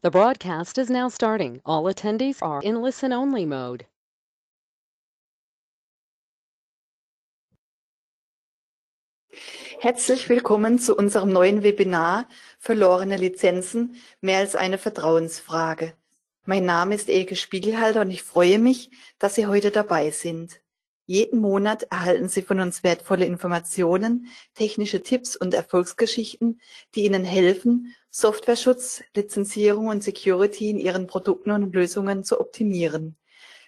The broadcast is now starting. All attendees are in listen-only mode. Herzlich willkommen zu unserem neuen Webinar Verlorene Lizenzen, mehr als eine Vertrauensfrage. Mein Name ist Elke Spiegelhalter und ich freue mich, dass Sie heute dabei sind. Jeden Monat erhalten Sie von uns wertvolle Informationen, technische Tipps und Erfolgsgeschichten, die Ihnen helfen, Softwareschutz, Lizenzierung und Security in Ihren Produkten und Lösungen zu optimieren.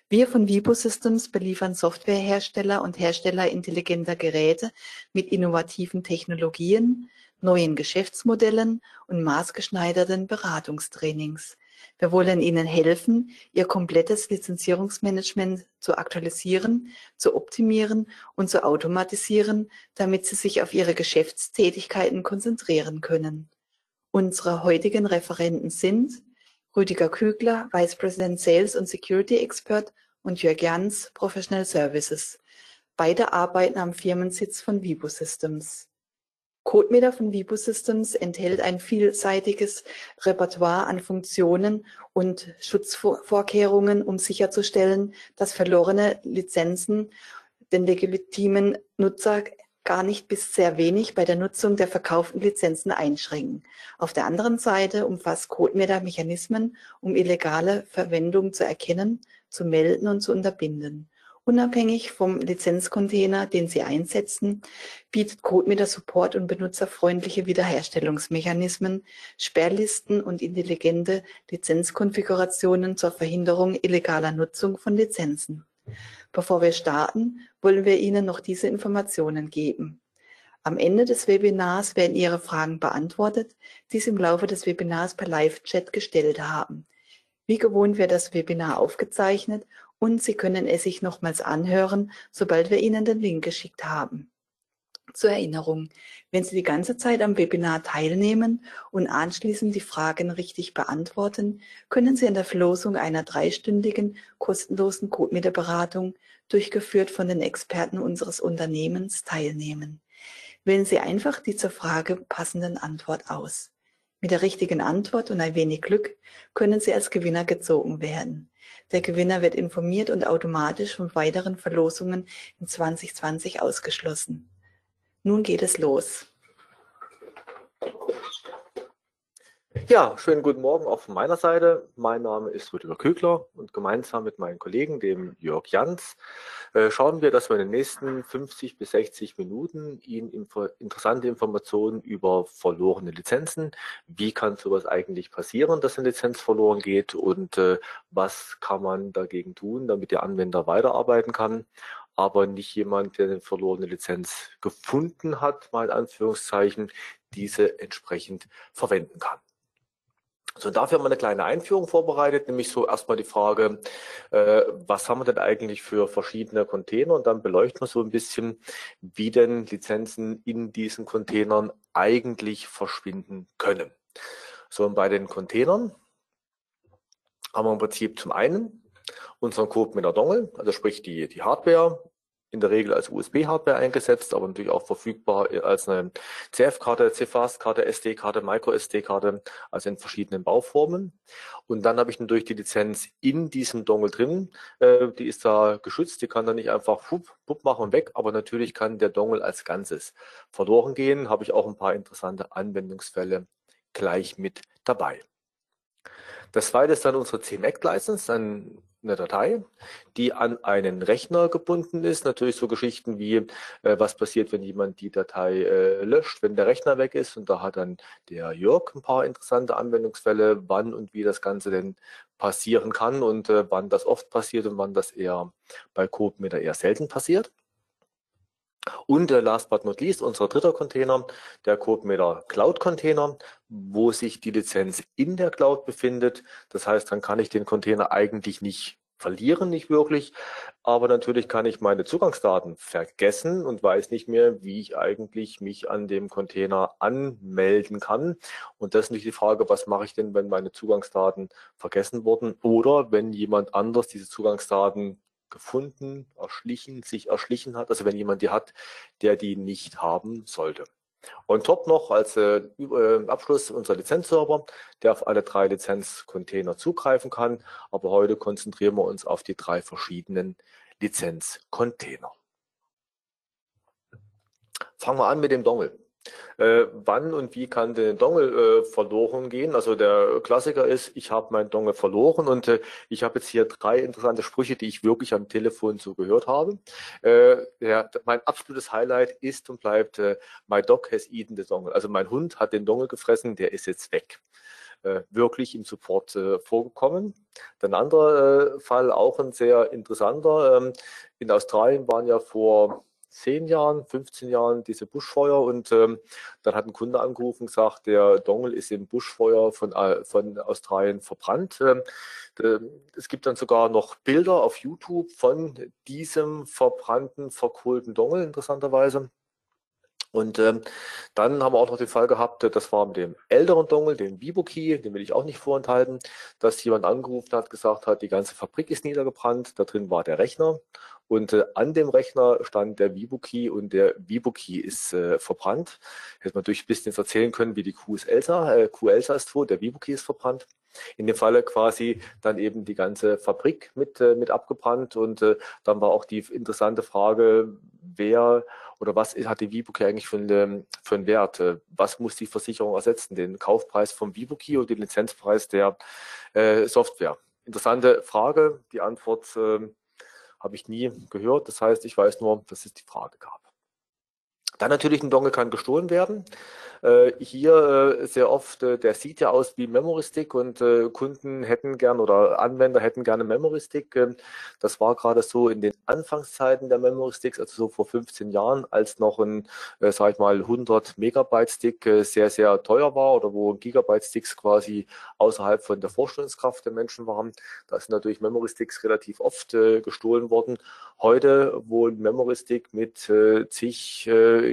Wir von Vibo Systems beliefern Softwarehersteller und Hersteller intelligenter Geräte mit innovativen Technologien, neuen Geschäftsmodellen und maßgeschneiderten Beratungstrainings. Wir wollen Ihnen helfen, Ihr komplettes Lizenzierungsmanagement zu aktualisieren, zu optimieren und zu automatisieren, damit Sie sich auf Ihre Geschäftstätigkeiten konzentrieren können. Unsere heutigen Referenten sind Rüdiger Kügler, Vice President Sales und Security Expert und Jörg Jans, Professional Services. Beide arbeiten am Firmensitz von Vibo Systems. CodeMeter von Vibo Systems enthält ein vielseitiges Repertoire an Funktionen und Schutzvorkehrungen, um sicherzustellen, dass verlorene Lizenzen den legitimen Nutzer gar nicht bis sehr wenig bei der Nutzung der verkauften Lizenzen einschränken. Auf der anderen Seite umfasst CodeMeter Mechanismen, um illegale Verwendung zu erkennen, zu melden und zu unterbinden. Unabhängig vom Lizenzcontainer, den Sie einsetzen, bietet CodeMeter Support und benutzerfreundliche Wiederherstellungsmechanismen, Sperrlisten und intelligente Lizenzkonfigurationen zur Verhinderung illegaler Nutzung von Lizenzen. Bevor wir starten, wollen wir Ihnen noch diese Informationen geben. Am Ende des Webinars werden Ihre Fragen beantwortet, die Sie im Laufe des Webinars per Live-Chat gestellt haben. Wie gewohnt wird das Webinar aufgezeichnet und Sie können es sich nochmals anhören, sobald wir Ihnen den Link geschickt haben. Zur Erinnerung, wenn Sie die ganze Zeit am Webinar teilnehmen und anschließend die Fragen richtig beantworten, können Sie an der Verlosung einer dreistündigen kostenlosen Codemieterberatung, durchgeführt von den Experten unseres Unternehmens, teilnehmen. Wählen Sie einfach die zur Frage passenden Antwort aus. Mit der richtigen Antwort und ein wenig Glück können Sie als Gewinner gezogen werden. Der Gewinner wird informiert und automatisch von weiteren Verlosungen in 2020 ausgeschlossen. Nun geht es los. Ja, schönen guten Morgen auch von meiner Seite. Mein Name ist Rüdiger Kögler und gemeinsam mit meinem Kollegen, dem Jörg Jans, äh, schauen wir, dass wir in den nächsten 50 bis 60 Minuten Ihnen interessante Informationen über verlorene Lizenzen, wie kann sowas eigentlich passieren, dass eine Lizenz verloren geht und äh, was kann man dagegen tun, damit der Anwender weiterarbeiten kann aber nicht jemand, der eine verlorene Lizenz gefunden hat, mal in Anführungszeichen, diese entsprechend verwenden kann. So, dafür haben wir eine kleine Einführung vorbereitet, nämlich so erstmal die Frage, äh, was haben wir denn eigentlich für verschiedene Container und dann beleuchten wir so ein bisschen, wie denn Lizenzen in diesen Containern eigentlich verschwinden können. So, und bei den Containern haben wir im Prinzip zum einen unseren Code mit der Dongle, also sprich die, die Hardware, in der Regel als USB-Hardware eingesetzt, aber natürlich auch verfügbar als eine CF-Karte, CFast-Karte, SD-Karte, Micro-SD-Karte, also in verschiedenen Bauformen. Und dann habe ich natürlich die Lizenz in diesem Dongle drin. Äh, die ist da geschützt, die kann dann nicht einfach hup, hup machen und weg, aber natürlich kann der Dongle als Ganzes verloren gehen. Habe ich auch ein paar interessante Anwendungsfälle gleich mit dabei. Das zweite ist dann unsere CMAC-License, dann eine Datei, die an einen Rechner gebunden ist. Natürlich so Geschichten wie, äh, was passiert, wenn jemand die Datei äh, löscht, wenn der Rechner weg ist. Und da hat dann der Jörg ein paar interessante Anwendungsfälle, wann und wie das Ganze denn passieren kann und äh, wann das oft passiert und wann das eher bei CodeMeter eher selten passiert. Und äh, last but not least, unser dritter Container, der CodeMeter Cloud Container, wo sich die Lizenz in der Cloud befindet. Das heißt, dann kann ich den Container eigentlich nicht verlieren, nicht wirklich. Aber natürlich kann ich meine Zugangsdaten vergessen und weiß nicht mehr, wie ich eigentlich mich an dem Container anmelden kann. Und das ist nicht die Frage, was mache ich denn, wenn meine Zugangsdaten vergessen wurden oder wenn jemand anders diese Zugangsdaten gefunden, erschlichen, sich erschlichen hat. Also wenn jemand die hat, der die nicht haben sollte. On top noch als äh, äh, Abschluss unser Lizenzserver, der auf alle drei Lizenzcontainer zugreifen kann. Aber heute konzentrieren wir uns auf die drei verschiedenen Lizenzcontainer. Fangen wir an mit dem Dongle. Äh, wann und wie kann der Dongle äh, verloren gehen? Also der Klassiker ist, ich habe meinen Dongle verloren und äh, ich habe jetzt hier drei interessante Sprüche, die ich wirklich am Telefon so gehört habe. Äh, ja, mein absolutes Highlight ist und bleibt, äh, my dog has eaten the dongle. Also mein Hund hat den Dongle gefressen, der ist jetzt weg. Äh, wirklich im Support vorgekommen. Der andere Fall, auch ein sehr interessanter. Ähm, in Australien waren ja vor zehn Jahren, 15 Jahren diese Buschfeuer und ähm, dann hat ein Kunde angerufen und gesagt, der Dongle ist im Buschfeuer von, äh, von Australien verbrannt. Ähm, es gibt dann sogar noch Bilder auf YouTube von diesem verbrannten, verkohlten Dongle, interessanterweise. Und ähm, dann haben wir auch noch den Fall gehabt, das war mit dem älteren Dongle, dem Vibo-Key, den will ich auch nicht vorenthalten, dass jemand angerufen hat, gesagt hat, die ganze Fabrik ist niedergebrannt, da drin war der Rechner und äh, an dem Rechner stand der Vibo-Key und der Vibo-Key ist äh, verbrannt. Hätte man natürlich ein bisschen erzählen können, wie die Q ist Elsa. Äh, Q Elsa ist tot, der Vibo-Key ist verbrannt. In dem Falle quasi dann eben die ganze Fabrik mit, äh, mit abgebrannt und äh, dann war auch die interessante Frage, wer oder was hat die Vibo-Key eigentlich für, eine, für einen Wert? Äh, was muss die Versicherung ersetzen? Den Kaufpreis vom Vibo-Key oder den Lizenzpreis der äh, Software? Interessante Frage. Die Antwort äh, habe ich nie gehört. Das heißt, ich weiß nur, dass es die Frage gab. Dann natürlich ein Dongle kann gestohlen werden. Äh, hier äh, sehr oft, äh, der sieht ja aus wie Memory Stick und Kunden hätten gern oder Anwender hätten gerne Memory Stick. Ähm, das war gerade so in den Anfangszeiten der Memory Sticks, also so vor 15 Jahren, als noch ein, sag ich mal, 100 Megabyte Stick sehr, sehr teuer war oder wo Gigabyte Sticks quasi außerhalb von der Vorstellungskraft der Menschen waren. Da sind natürlich Memory Sticks relativ oft gestohlen worden. Heute, wo ein Memory Stick mit zig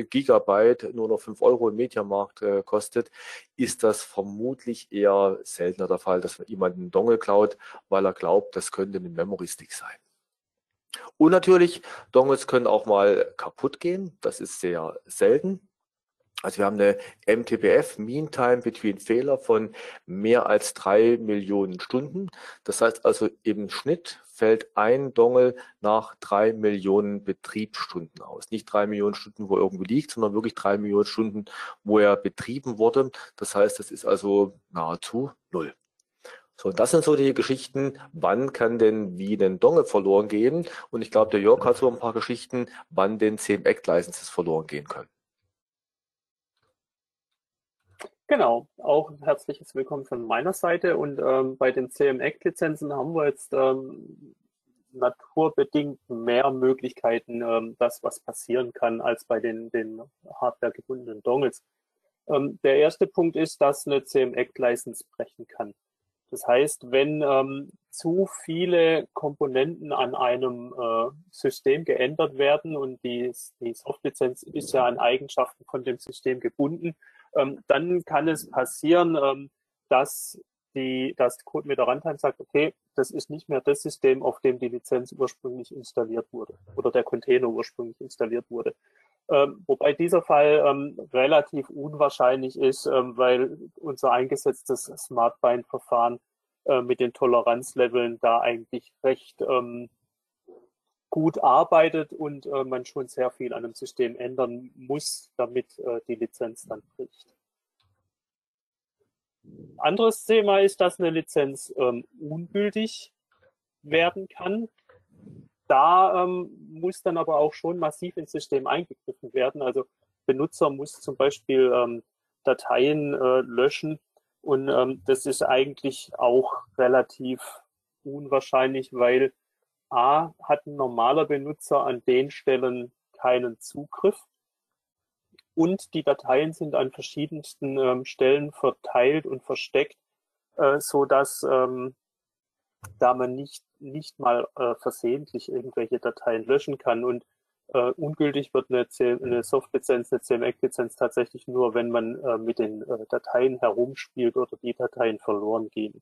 Gigabyte nur noch 5 Euro im Mediamarkt äh, kostet, ist das vermutlich eher seltener der Fall, dass jemand einen Dongle klaut, weil er glaubt, das könnte ein Memory Stick sein. Und natürlich, Dongles können auch mal kaputt gehen. Das ist sehr selten. Also wir haben eine MTBF, Mean Time Between Fehler, von mehr als drei Millionen Stunden. Das heißt also im Schnitt fällt ein Dongle nach drei Millionen Betriebsstunden aus. Nicht drei Millionen Stunden, wo er irgendwo liegt, sondern wirklich drei Millionen Stunden, wo er betrieben wurde. Das heißt, das ist also nahezu null. So, das sind so die Geschichten, wann kann denn wie den Dongle verloren gehen? Und ich glaube, der Jörg hat so ein paar Geschichten, wann den CMX-Licenses verloren gehen können. Genau, auch herzliches Willkommen von meiner Seite. Und ähm, bei den CM-Act-Lizenzen haben wir jetzt ähm, naturbedingt mehr Möglichkeiten, ähm, das, was passieren kann, als bei den, den hardware-gebundenen Dongles. Ähm, der erste Punkt ist, dass eine CM-Act-License brechen kann. Das heißt, wenn ähm, zu viele Komponenten an einem äh, System geändert werden und die, die Soft-Lizenz ist ja an Eigenschaften von dem System gebunden, ähm, dann kann es passieren, ähm, dass die, das CodeMeter Runtime sagt, okay, das ist nicht mehr das System, auf dem die Lizenz ursprünglich installiert wurde oder der Container ursprünglich installiert wurde. Ähm, wobei dieser Fall ähm, relativ unwahrscheinlich ist, ähm, weil unser eingesetztes Smart-Bind-Verfahren äh, mit den Toleranzleveln da eigentlich recht ähm, gut arbeitet und äh, man schon sehr viel an dem System ändern muss, damit äh, die Lizenz dann bricht. Anderes Thema ist, dass eine Lizenz ähm, ungültig werden kann. Da ähm, muss dann aber auch schon massiv ins System eingegriffen werden. Also Benutzer muss zum Beispiel ähm, Dateien äh, löschen und ähm, das ist eigentlich auch relativ unwahrscheinlich, weil A, hat ein normaler Benutzer an den Stellen keinen Zugriff und die Dateien sind an verschiedensten ähm, Stellen verteilt und versteckt, äh, so ähm, da man nicht, nicht mal äh, versehentlich irgendwelche Dateien löschen kann und äh, ungültig wird eine, eine Soft-Lizenz, eine CMX-Lizenz tatsächlich nur, wenn man äh, mit den äh, Dateien herumspielt oder die Dateien verloren gehen.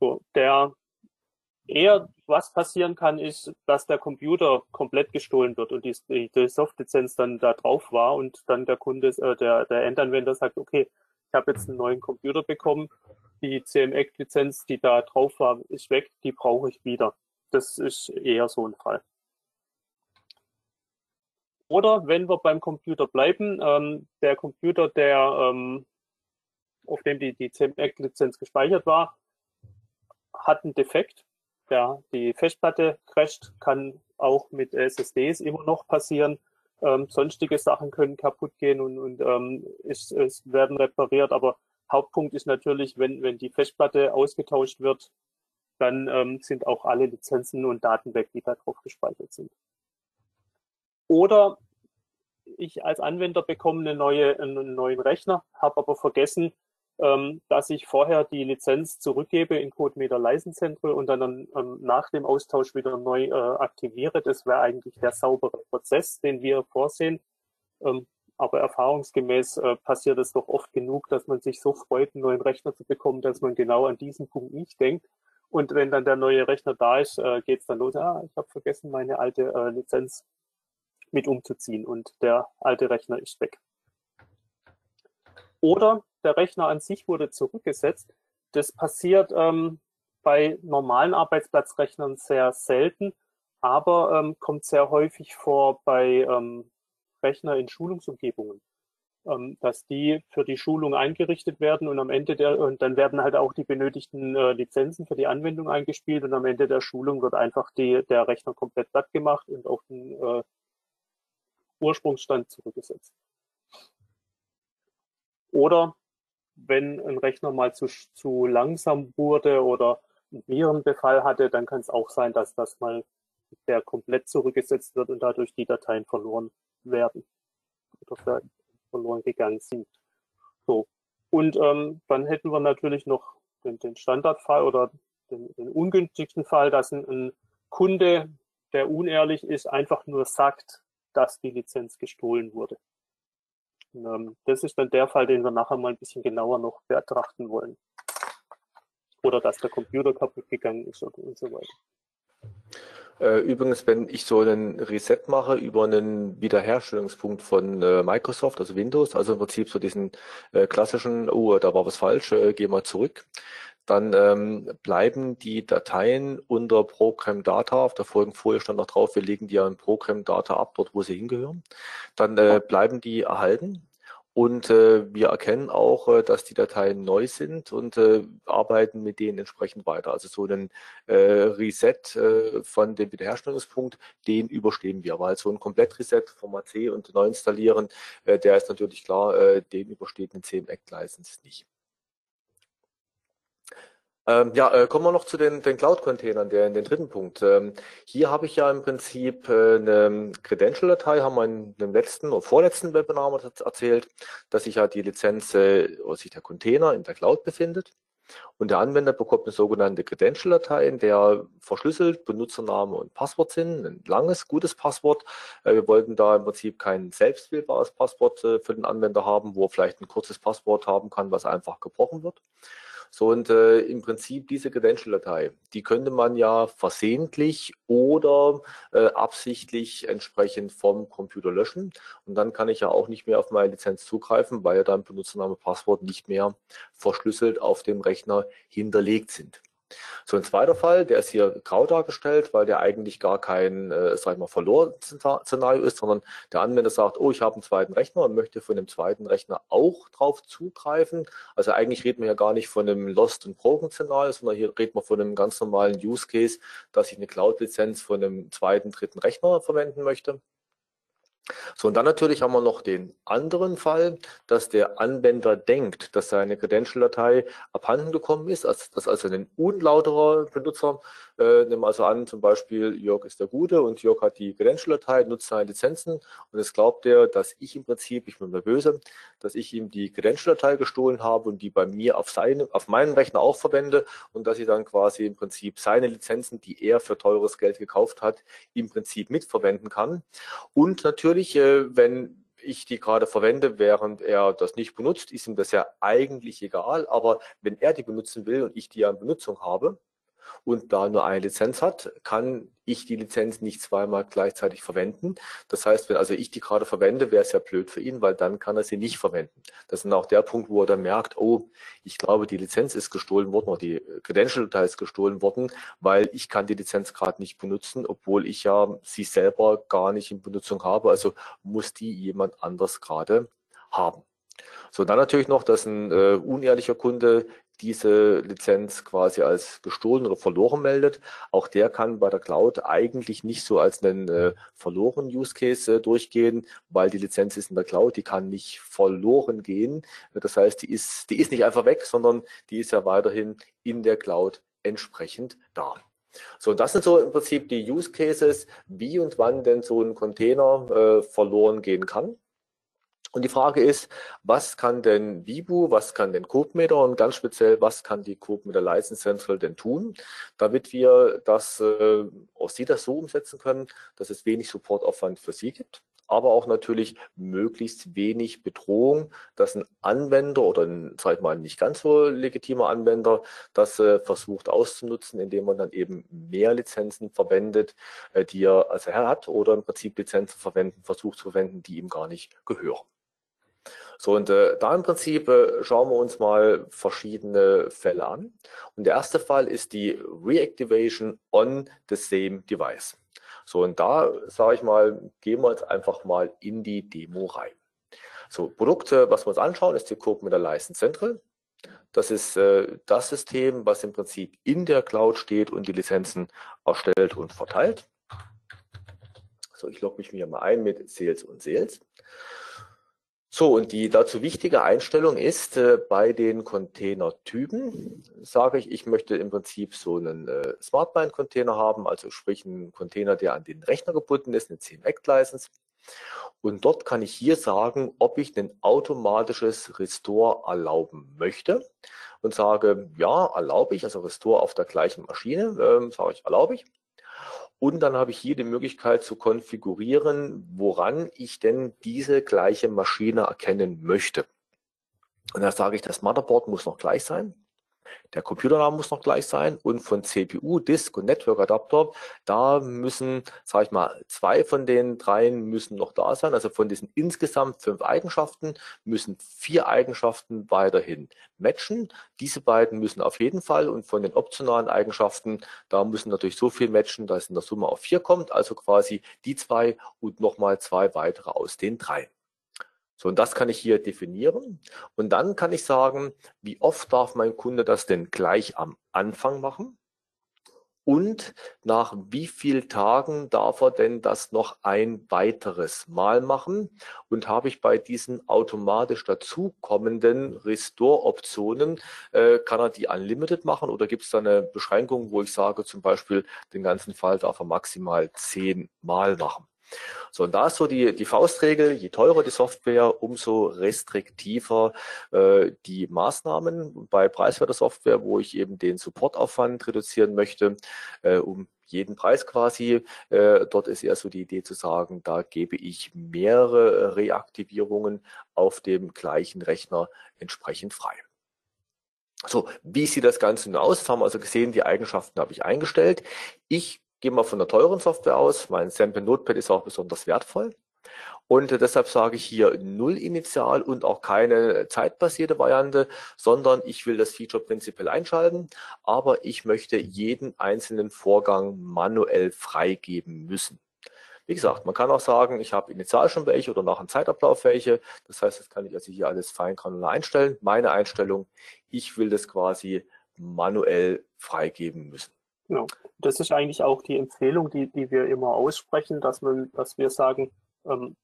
So, der eher was passieren kann, ist, dass der Computer komplett gestohlen wird und die, die Softlizenz dann da drauf war und dann der Kunde, äh, der, der Endanwender sagt, okay, ich habe jetzt einen neuen Computer bekommen, die CMX-Lizenz, die da drauf war, ist weg, die brauche ich wieder. Das ist eher so ein Fall. Oder wenn wir beim Computer bleiben, ähm, der Computer, der ähm, auf dem die, die CMX-Lizenz gespeichert war, hat einen Defekt. Ja, die Festplatte crasht, kann auch mit SSDs immer noch passieren. Ähm, sonstige Sachen können kaputt gehen und, und ähm, ist, es werden repariert. Aber Hauptpunkt ist natürlich, wenn, wenn die Festplatte ausgetauscht wird, dann ähm, sind auch alle Lizenzen und Daten weg, die da drauf gespeichert sind. Oder ich als Anwender bekomme eine neue, einen neuen Rechner, habe aber vergessen, ähm, dass ich vorher die Lizenz zurückgebe in CodeMeter License Central und dann ähm, nach dem Austausch wieder neu äh, aktiviere. Das wäre eigentlich der saubere Prozess, den wir vorsehen. Ähm, aber erfahrungsgemäß äh, passiert es doch oft genug, dass man sich so freut, einen neuen Rechner zu bekommen, dass man genau an diesen Punkt nicht denkt. Und wenn dann der neue Rechner da ist, äh, geht es dann los, ah, ich habe vergessen, meine alte äh, Lizenz mit umzuziehen und der alte Rechner ist weg. Oder der Rechner an sich wurde zurückgesetzt. Das passiert ähm, bei normalen Arbeitsplatzrechnern sehr selten, aber ähm, kommt sehr häufig vor bei ähm, Rechner in Schulungsumgebungen, ähm, dass die für die Schulung eingerichtet werden und am Ende der, und dann werden halt auch die benötigten äh, Lizenzen für die Anwendung eingespielt und am Ende der Schulung wird einfach die, der Rechner komplett platt gemacht und auf den äh, Ursprungsstand zurückgesetzt. Oder wenn ein Rechner mal zu, zu langsam wurde oder einen Virenbefall hatte, dann kann es auch sein, dass das mal der komplett zurückgesetzt wird und dadurch die Dateien verloren werden oder verloren gegangen sind. So. Und ähm, dann hätten wir natürlich noch den, den Standardfall oder den, den, ungünstigsten Fall, dass ein, ein Kunde, der unehrlich ist, einfach nur sagt, dass die Lizenz gestohlen wurde. Und, ähm, das ist dann der Fall, den wir nachher mal ein bisschen genauer noch betrachten wollen. Oder dass der Computer kaputt gegangen ist und, und so weiter. Äh, übrigens, wenn ich so einen Reset mache über einen Wiederherstellungspunkt von äh, Microsoft, also Windows, also im Prinzip so diesen äh, klassischen, oh, da war was falsch, geh mal zurück, dann ähm, bleiben die Dateien unter Program Data, auf der Folge vorher stand noch drauf, wir legen die ja in Program Data ab, dort wo sie hingehören, dann äh, bleiben die erhalten und äh, wir erkennen auch, äh, dass die Dateien neu sind und äh, arbeiten mit denen entsprechend weiter. Also so einen äh, Reset äh, von dem Wiederherstellungspunkt, den überstehen wir. Weil so ein Komplett-Reset vom AC und neu installieren, äh, der ist natürlich klar, äh, den übersteht eine CM-Act-License nicht. Ähm, ja, äh, kommen wir noch zu den, den Cloud-Containern, der in den dritten Punkt. Ähm, hier habe ich ja im Prinzip äh, eine Credential-Datei, haben wir in dem letzten oder vorletzten Webinar erzählt, dass sich ja die Lizenz äh, oder sich der Container in der Cloud befindet. Und der Anwender bekommt eine sogenannte Credential-Datei, in der verschlüsselt Benutzername und Passwort sind. Ein langes, gutes Passwort. Äh, wir wollten da im Prinzip kein selbstwählbares Passwort äh, für den Anwender haben, wo er vielleicht ein kurzes Passwort haben kann, was einfach gebrochen wird. So, und äh, im Prinzip diese Credential-Datei, die könnte man ja versehentlich oder äh, absichtlich entsprechend vom Computer löschen. Und dann kann ich ja auch nicht mehr auf meine Lizenz zugreifen, weil ja dann Benutzername, Passwort nicht mehr verschlüsselt auf dem Rechner hinterlegt sind. So ein zweiter Fall, der ist hier grau dargestellt, weil der eigentlich gar kein, äh, sag ich mal, Verlor-Szenario ist, sondern der Anwender sagt, oh, ich habe einen zweiten Rechner und möchte von dem zweiten Rechner auch drauf zugreifen. Also eigentlich reden wir ja gar nicht von einem Lost- und Broken-Szenario, sondern hier reden wir von einem ganz normalen Use Case, dass ich eine Cloud-Lizenz von einem zweiten, dritten Rechner verwenden möchte. So, und dann natürlich haben wir noch den anderen Fall, dass der Anwender denkt, dass seine Credential-Datei abhanden gekommen ist, dass, dass also ein unlauterer Benutzer, äh, nehmen wir also an, zum Beispiel Jörg ist der Gute und Jörg hat die Credential-Datei, nutzt seine Lizenzen und jetzt glaubt er, dass ich im Prinzip, ich bin mir böse, dass ich ihm die Credential-Datei gestohlen habe und die bei mir auf, seine, auf meinem Rechner auch verwende und dass ich dann quasi im Prinzip seine Lizenzen, die er für teures Geld gekauft hat, im Prinzip mitverwenden kann. Und natürlich, äh, wenn ich die gerade verwende, während er das nicht benutzt, ist ihm das ja eigentlich egal. Aber wenn er die benutzen will und ich die ja in Benutzung habe, und da nur eine Lizenz hat, kann ich die Lizenz nicht zweimal gleichzeitig verwenden. Das heißt, wenn also ich die gerade verwende, wäre es ja blöd für ihn, weil dann kann er sie nicht verwenden. Das ist auch der Punkt, wo er dann merkt, oh, ich glaube, die Lizenz ist gestohlen worden oder die Credential-Datei ist gestohlen worden, weil ich kann die Lizenz gerade nicht benutzen, obwohl ich ja sie selber gar nicht in Benutzung habe. Also muss die jemand anders gerade haben. So, dann natürlich noch, dass ein äh, unehrlicher Kunde diese Lizenz quasi als gestohlen oder verloren meldet. Auch der kann bei der Cloud eigentlich nicht so als einen äh, verloren Use Case äh, durchgehen, weil die Lizenz ist in der Cloud, die kann nicht verloren gehen. Das heißt, die ist, die ist nicht einfach weg, sondern die ist ja weiterhin in der Cloud entsprechend da. So, das sind so im Prinzip die Use Cases, wie und wann denn so ein Container äh, verloren gehen kann. Und die Frage ist, was kann denn Vibu, was kann denn CodeMeter und ganz speziell, was kann die CodeMeter License Central denn tun, damit wir das äh, aus Sie das so umsetzen können, dass es wenig Supportaufwand für Sie gibt, aber auch natürlich möglichst wenig Bedrohung, dass ein Anwender oder ein, sag ich mal, nicht ganz so legitimer Anwender das äh, versucht auszunutzen, indem man dann eben mehr Lizenzen verwendet, äh, die er als er hat oder im Prinzip Lizenzen verwenden, versucht zu verwenden, die ihm gar nicht gehören. So, und äh, da im Prinzip äh, schauen wir uns mal verschiedene Fälle an. Und der erste Fall ist die Reactivation on the same device. So, und da sage ich mal, gehen wir jetzt einfach mal in die Demo rein. So, Produkte, was wir uns anschauen, ist die Cope mit der License Central. Das ist äh, das System, was im Prinzip in der Cloud steht und die Lizenzen erstellt und verteilt. So, ich logge mich hier mal ein mit Sales und Sales. So, und die dazu wichtige Einstellung ist, äh, bei den Containertypen sage ich, ich möchte im Prinzip so einen äh, Smartbind-Container haben, also sprich einen Container, der an den Rechner gebunden ist, eine 10 Act License. Und dort kann ich hier sagen, ob ich ein automatisches Restore erlauben möchte und sage, ja, erlaube ich, also Restore auf der gleichen Maschine, ähm, sage ich, erlaube ich. Und dann habe ich hier die Möglichkeit zu konfigurieren, woran ich denn diese gleiche Maschine erkennen möchte. Und da sage ich, das Motherboard muss noch gleich sein. Der Computername muss noch gleich sein und von CPU, Disk und Network Adapter, da müssen, sage ich mal, zwei von den dreien müssen noch da sein. Also von diesen insgesamt fünf Eigenschaften müssen vier Eigenschaften weiterhin matchen. Diese beiden müssen auf jeden Fall und von den optionalen Eigenschaften, da müssen natürlich so viel matchen, dass in der Summe auf vier kommt. Also quasi die zwei und nochmal zwei weitere aus den dreien. So, und das kann ich hier definieren. Und dann kann ich sagen, wie oft darf mein Kunde das denn gleich am Anfang machen? Und nach wie vielen Tagen darf er denn das noch ein weiteres Mal machen? Und habe ich bei diesen automatisch dazukommenden Restore-Optionen, äh, kann er die unlimited machen oder gibt es da eine Beschränkung, wo ich sage, zum Beispiel den ganzen Fall darf er maximal zehn Mal machen? So, und da ist so die, die Faustregel, je teurer die Software, umso restriktiver äh, die Maßnahmen. Bei preiswerter Software, wo ich eben den Supportaufwand reduzieren möchte, äh, um jeden Preis quasi. Äh, dort ist eher so die Idee zu sagen, da gebe ich mehrere Reaktivierungen auf dem gleichen Rechner entsprechend frei. So, wie sieht das Ganze nun aus? Das haben wir also gesehen, die Eigenschaften habe ich eingestellt. Ich gehe mal von der teuren Software aus. Mein Sample Notepad ist auch besonders wertvoll. Und deshalb sage ich hier null initial und auch keine zeitbasierte Variante, sondern ich will das Feature prinzipiell einschalten, aber ich möchte jeden einzelnen Vorgang manuell freigeben müssen. Wie gesagt, man kann auch sagen, ich habe initial schon welche oder nach einem Zeitablauf welche. Das heißt, das kann ich also hier alles fein granular einstellen. Meine Einstellung, ich will das quasi manuell freigeben müssen. Genau. Das ist eigentlich auch die Empfehlung, die, die wir immer aussprechen, dass, man, dass wir sagen, ähm,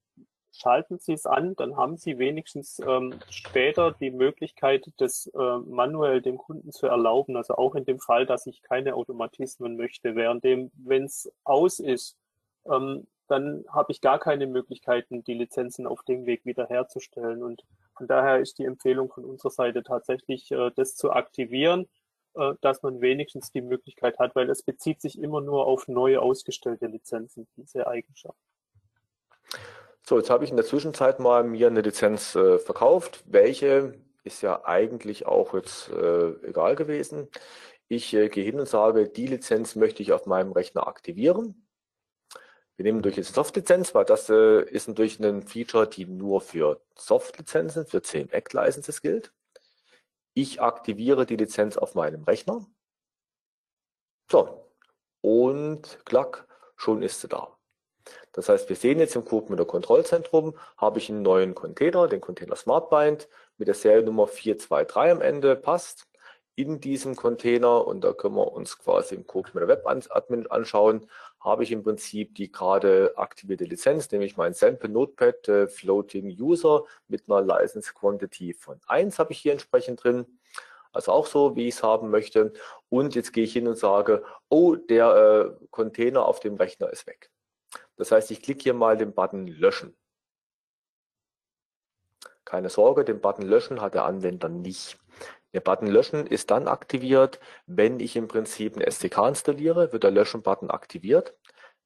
schalten Sie es an, dann haben Sie wenigstens ähm, später die Möglichkeit, das äh, manuell dem Kunden zu erlauben. Also auch in dem Fall, dass ich keine Automatismen möchte. Währenddem, wenn es aus ist, ähm, dann habe ich gar keine Möglichkeiten, die Lizenzen auf dem Weg wiederherzustellen. Und von daher ist die Empfehlung von unserer Seite tatsächlich, äh, das zu aktivieren äh, dass man wenigstens die Möglichkeit hat, weil es bezieht sich immer nur auf neu ausgestellte Lizenzen, diese Eigenschaft. So, jetzt habe ich in der Zwischenzeit mal mir eine Lizenz äh, verkauft. Welche ist ja eigentlich auch jetzt äh, egal gewesen. Ich äh, gehe hin und sage, die Lizenz möchte ich auf meinem Rechner aktivieren. Wir nehmen durch jetzt Soft-Lizenz, weil das äh, ist natürlich ein Feature, die nur für Soft-Lizenzen, für CMEC-Licenses gilt. Ich aktiviere die Lizenz auf meinem Rechner. So, und klack, schon ist sie da. Das heißt, wir sehen jetzt im Code Kontrollzentrum, habe ich einen neuen Container, den Container SmartBind mit der Seriennummer 423 am Ende, passt in diesem Container und da können wir uns quasi im Code mit der Web-Admin anschauen, habe ich im Prinzip die gerade aktivierte Lizenz, nämlich mein Sample Notepad äh, Floating User mit einer License Quantity von 1 habe ich hier entsprechend drin. Also auch so, wie ich es haben möchte. Und jetzt gehe ich hin und sage, oh, der äh, Container auf dem Rechner ist weg. Das heißt, ich klicke hier mal den Button Löschen. Keine Sorge, den Button Löschen hat der Anwender nicht. Der Button Löschen ist dann aktiviert, wenn ich im Prinzip ein SDK installiere, wird der Löschen-Button aktiviert.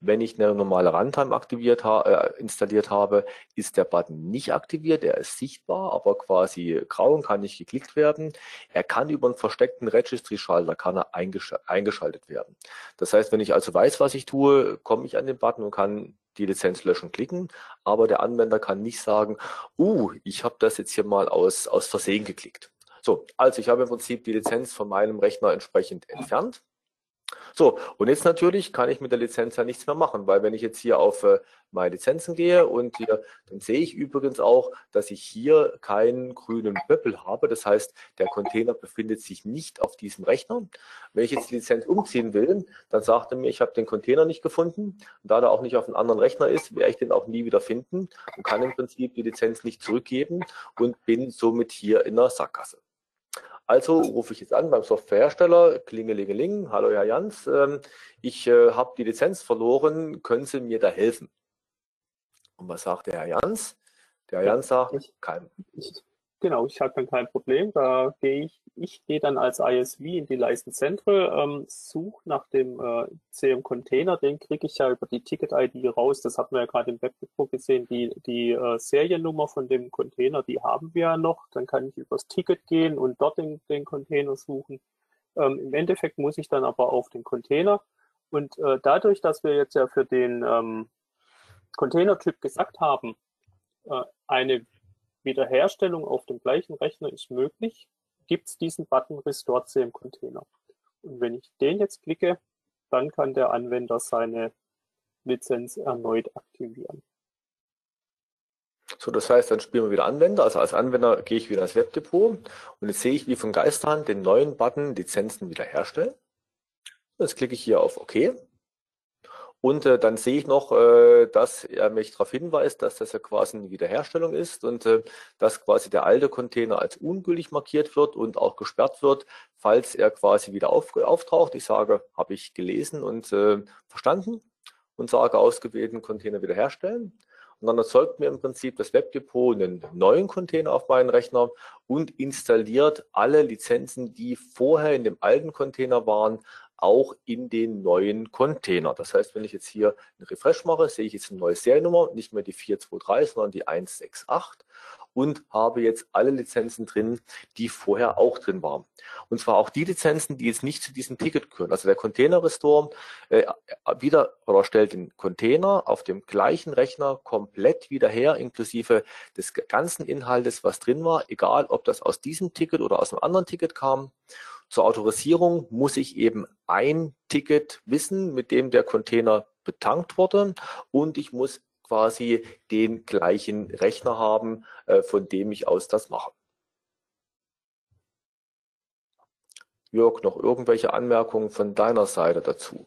Wenn ich eine normale Runtime aktiviert ha äh, installiert habe, ist der Button nicht aktiviert. Er ist sichtbar, aber quasi grau und kann nicht geklickt werden. Er kann über einen versteckten Registry-Schalter kann er eingesch eingeschaltet werden. Das heißt, wenn ich also weiß, was ich tue, komme ich an den Button und kann die Lizenz löschen klicken, aber der Anwender kann nicht sagen, uh, ich habe das jetzt hier mal aus, aus Versehen geklickt. So, also ich habe im Prinzip die Lizenz von meinem Rechner entsprechend entfernt. So, und jetzt natürlich kann ich mit der Lizenz ja nichts mehr machen, weil wenn ich jetzt hier auf äh, meine Lizenzen gehe und hier, dann sehe ich übrigens auch, dass ich hier keinen grünen Böppel habe. Das heißt, der Container befindet sich nicht auf diesem Rechner. Wenn ich jetzt die Lizenz umziehen will, dann sagt er mir, ich habe den Container nicht gefunden. Und da der auch nicht auf einem anderen Rechner ist, werde ich den auch nie wieder finden und kann im Prinzip die Lizenz nicht zurückgeben und bin somit hier in der Sackgasse. Also rufe ich jetzt an beim Softwarehersteller, klingelingeling, hallo Herr Jans, ähm, ich äh, habe die Lizenz verloren, können Sie mir da helfen? Und was sagt der Herr Jans? Der Herr Jans sagt, kein. Genau, ich habe dann kein Problem. Da gehe ich, ich gehe dann als ISV in die License Central, ähm, suche nach dem äh, CM Container, den kriege ich ja über die Ticket-ID raus. Das hatten wir ja gerade im Webdepot gesehen. Die, die äh, Seriennummer von dem Container, die haben wir ja noch. Dann kann ich übers Ticket gehen und dort den, den Container suchen. Ähm, Im Endeffekt muss ich dann aber auf den Container. Und äh, dadurch, dass wir jetzt ja für den ähm, Container-Typ gesagt haben, äh, eine Wiederherstellung auf dem gleichen Rechner ist möglich, gibt es diesen Button Restore CM Container. Und wenn ich den jetzt klicke, dann kann der Anwender seine Lizenz erneut aktivieren. So, das heißt, dann spielen wir wieder Anwender. Also als Anwender gehe ich wieder ins Webdepot und jetzt sehe ich wie von Geisterhand den neuen Button Lizenzen wiederherstellen. Jetzt klicke ich hier auf OK. Und äh, dann sehe ich noch, äh, dass er mich darauf hinweist, dass das ja quasi eine Wiederherstellung ist und äh, dass quasi der alte Container als ungültig markiert wird und auch gesperrt wird, falls er quasi wieder auf, auftaucht. Ich sage, habe ich gelesen und äh, verstanden und sage ausgewählten Container wiederherstellen. Und dann erzeugt mir im Prinzip das Webdepot einen neuen Container auf meinen Rechner und installiert alle Lizenzen, die vorher in dem alten Container waren, auch in den neuen Container. Das heißt, wenn ich jetzt hier einen Refresh mache, sehe ich jetzt eine neue Seriennummer, nicht mehr die 423, sondern die 168 und habe jetzt alle Lizenzen drin, die vorher auch drin waren. Und zwar auch die Lizenzen, die jetzt nicht zu diesem Ticket gehören. Also der Container Restore äh, wieder oder stellt den Container auf dem gleichen Rechner komplett wieder her, inklusive des ganzen Inhaltes, was drin war, egal ob das aus diesem Ticket oder aus einem anderen Ticket kam. Zur Autorisierung muss ich eben ein Ticket wissen, mit dem der Container betankt wurde und ich muss quasi den gleichen Rechner haben, äh, von dem ich aus das mache. Jörg, noch irgendwelche Anmerkungen von deiner Seite dazu?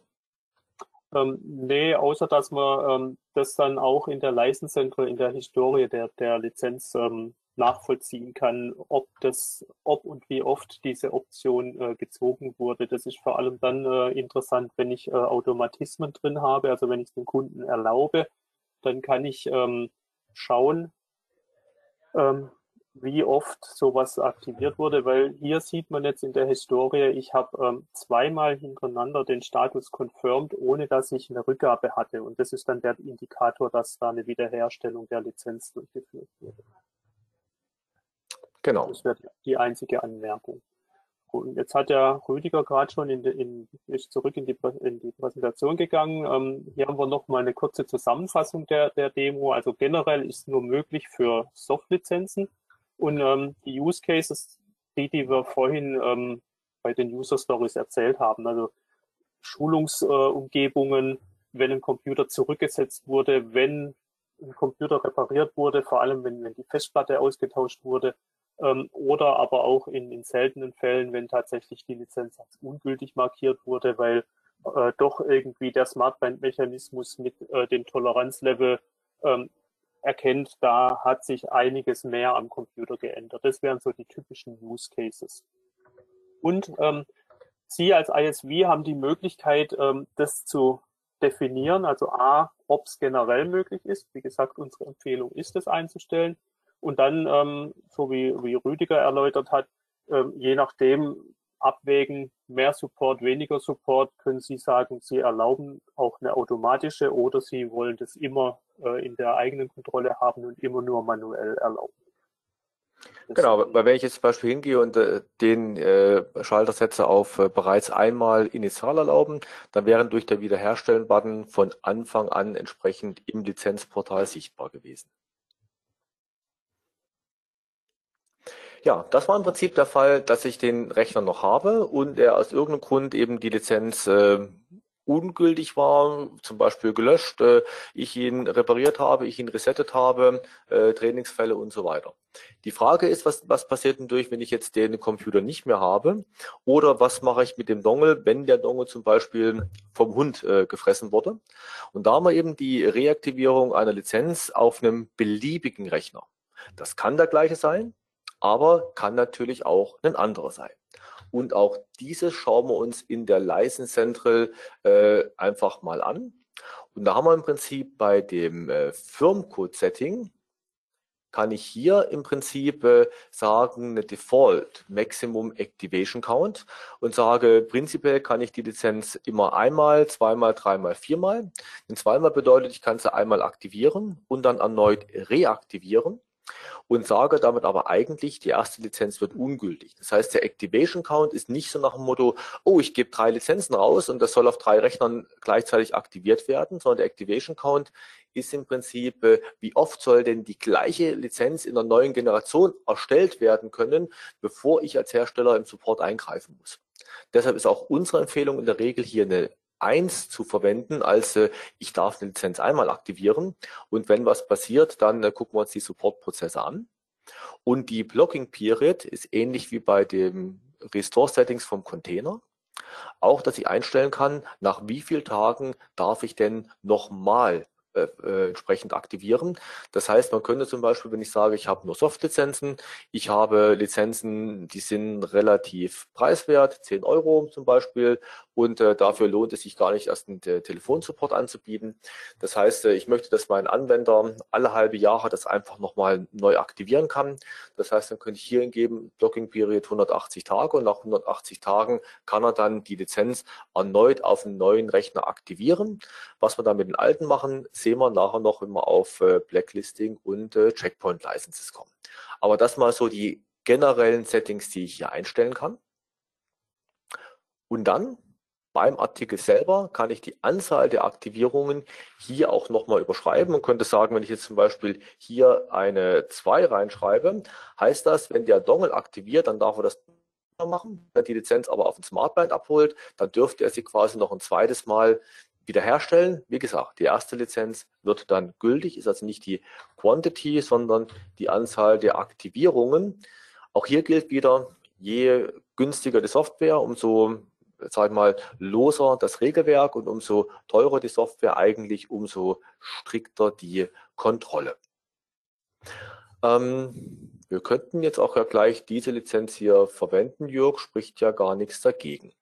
Ähm, nee, außer dass man ähm, das dann auch in der License Central, in der Historie der, der Lizenz ähm, nachvollziehen kann, ob das, ob und wie oft diese Option äh, gezogen wurde. Das ist vor allem dann äh, interessant, wenn ich äh, Automatismen drin habe, also wenn ich dem Kunden erlaube, dann kann ich ähm, schauen, ähm, wie oft sowas aktiviert wurde, weil hier sieht man jetzt in der Historie, ich habe ähm, zweimal hintereinander den Status confirmed, ohne dass ich eine Rückgabe hatte. Und das ist dann der Indikator, dass da eine Wiederherstellung der Lizenz durchgeführt wurde. Genau. Das wäre die einzige Anmerkung. jetzt hat ja Rüdiger gerade schon in, in, ist zurück in die, in die Präsentation gegangen. Ähm, hier haben wir noch mal eine kurze Zusammenfassung der, der Demo. Also generell ist nur möglich für Softlizenzen und ähm, die Use Cases, die, die wir vorhin ähm, bei den User Stories erzählt haben, also Schulungsumgebungen, äh, wenn ein Computer zurückgesetzt wurde, wenn ein Computer repariert wurde, vor allem wenn, wenn die Festplatte ausgetauscht wurde, ähm, oder aber auch in, in seltenen Fällen, wenn tatsächlich die Lizenz als ungültig markiert wurde, weil äh, doch irgendwie der Smartband-Mechanismus mit äh, dem Toleranzlevel ähm, erkennt, da hat sich einiges mehr am Computer geändert. Das wären so die typischen Use Cases. Und ähm, Sie als ISV haben die Möglichkeit, ähm, das zu definieren. Also A, ob es generell möglich ist. Wie gesagt, unsere Empfehlung ist es einzustellen. Und dann, ähm, so wie, wie Rüdiger erläutert hat, ähm, je nachdem abwägen, mehr Support, weniger Support, können Sie sagen, Sie erlauben auch eine automatische oder Sie wollen das immer äh, in der eigenen Kontrolle haben und immer nur manuell erlauben. Das genau, weil wenn ich jetzt zum Beispiel hingehe und äh, den äh, Schalter setze auf äh, bereits einmal initial erlauben, dann wären durch der Wiederherstellen-Button von Anfang an entsprechend im Lizenzportal sichtbar gewesen. Ja, das war im Prinzip der Fall, dass ich den Rechner noch habe und er aus irgendeinem Grund eben die Lizenz äh, ungültig war, zum Beispiel gelöscht, äh, ich ihn repariert habe, ich ihn resettet habe, äh, Trainingsfälle und so weiter. Die Frage ist, was, was passiert denn durch, wenn ich jetzt den Computer nicht mehr habe? Oder was mache ich mit dem Dongle, wenn der Dongle zum Beispiel vom Hund äh, gefressen wurde? Und da haben wir eben die Reaktivierung einer Lizenz auf einem beliebigen Rechner. Das kann der gleiche sein, aber kann natürlich auch ein anderer sein. Und auch dieses schauen wir uns in der License Central äh, einfach mal an. Und da haben wir im Prinzip bei dem äh, Firmcode-Setting, kann ich hier im Prinzip äh, sagen, eine Default Maximum Activation Count und sage, prinzipiell kann ich die Lizenz immer einmal, zweimal, dreimal, viermal. Denn zweimal bedeutet, ich kann sie einmal aktivieren und dann erneut reaktivieren und sage damit aber eigentlich, die erste Lizenz wird ungültig. Das heißt, der Activation Count ist nicht so nach dem Motto, oh, ich gebe drei Lizenzen raus und das soll auf drei Rechnern gleichzeitig aktiviert werden, sondern der Activation Count ist im Prinzip, äh, wie oft soll denn die gleiche Lizenz in der neuen Generation erstellt werden können, bevor ich als Hersteller im Support eingreifen muss. Deshalb ist auch unsere Empfehlung in der Regel hier eine 1 zu verwenden, als äh, ich darf eine Lizenz einmal aktivieren und wenn was passiert, dann äh, gucken wir uns die Support-Prozesse an. Und die Blocking Period ist ähnlich wie bei dem Restore Settings vom Container. Auch, dass ich einstellen kann, nach wie vielen Tagen darf ich denn nochmal äh, äh, entsprechend aktivieren. Das heißt, man könnte zum Beispiel, wenn ich sage, ich habe nur Soft-Lizenzen, ich habe Lizenzen, die sind relativ preiswert, 10 Euro zum Beispiel, und äh, dafür lohnt es sich gar nicht, erst einen Telefonsupport anzubieten. Das heißt, äh, ich möchte, dass mein Anwender alle halbe Jahre das einfach nochmal neu aktivieren kann. Das heißt, dann könnte ich hier hingeben, Blocking Period 180 Tage und nach 180 Tagen kann er dann die Lizenz erneut auf einen neuen Rechner aktivieren. Was wir dann mit den alten machen, sehen wir nachher noch, wenn wir auf äh, Blacklisting und äh, Checkpoint Licenses kommen. Aber das mal so die generellen Settings, die ich hier einstellen kann. Und dann beim Artikel selber kann ich die Anzahl der Aktivierungen hier auch nochmal überschreiben und könnte sagen, wenn ich jetzt zum Beispiel hier eine 2 reinschreibe, heißt das, wenn der Dongle aktiviert, dann darf er das machen. Wenn die Lizenz aber auf dem Smartband abholt, dann dürfte er sie quasi noch ein zweites Mal wiederherstellen. Wie gesagt, die erste Lizenz wird dann gültig, ist also nicht die Quantity, sondern die Anzahl der Aktivierungen. Auch hier gilt wieder, je günstiger die Software, umso sag ich mal, loser das Regelwerk und umso teurer die Software eigentlich, umso strikter die Kontrolle. Ähm, wir könnten jetzt auch ja gleich diese Lizenz hier verwenden, Jörg, spricht ja gar nichts dagegen.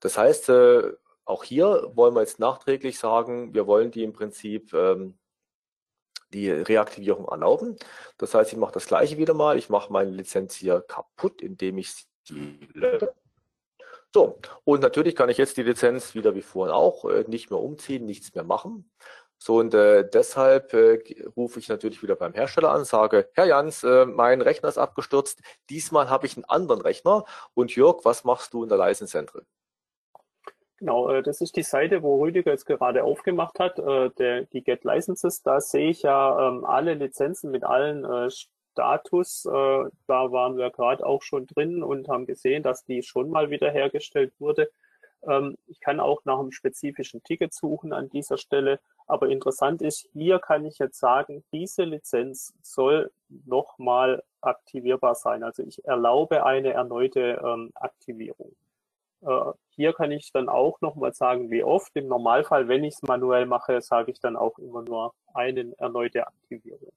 Das heißt, äh, auch hier wollen wir jetzt nachträglich sagen, wir wollen die im Prinzip ähm, die Reaktivierung erlauben. Das heißt, ich mache das gleiche wieder mal. Ich mache meine Lizenz hier kaputt, indem ich sie lösche. So, und natürlich kann ich jetzt die Lizenz wieder wie vorhin auch äh, nicht mehr umziehen, nichts mehr machen. So und äh, deshalb äh, rufe ich natürlich wieder beim Hersteller an, sage, Herr Jans, äh, mein Rechner ist abgestürzt, diesmal habe ich einen anderen Rechner und Jörg, was machst du in der License Central? Genau, äh, das ist die Seite, wo Rüdiger jetzt gerade aufgemacht hat, äh, der, die Get Licenses. Da sehe ich ja ähm, alle Lizenzen mit allen äh, Status. Da waren wir gerade auch schon drin und haben gesehen, dass die schon mal wiederhergestellt wurde. Ähm, ich kann auch nach einem spezifischen Ticket suchen an dieser Stelle. Aber interessant ist, hier kann ich jetzt sagen, diese Lizenz soll nochmal aktivierbar sein. Also ich erlaube eine erneute ähm, Aktivierung. Äh, hier kann ich dann auch nochmal sagen, wie oft. Im Normalfall, wenn ich es manuell mache, sage ich dann auch immer nur eine erneute Aktivierung.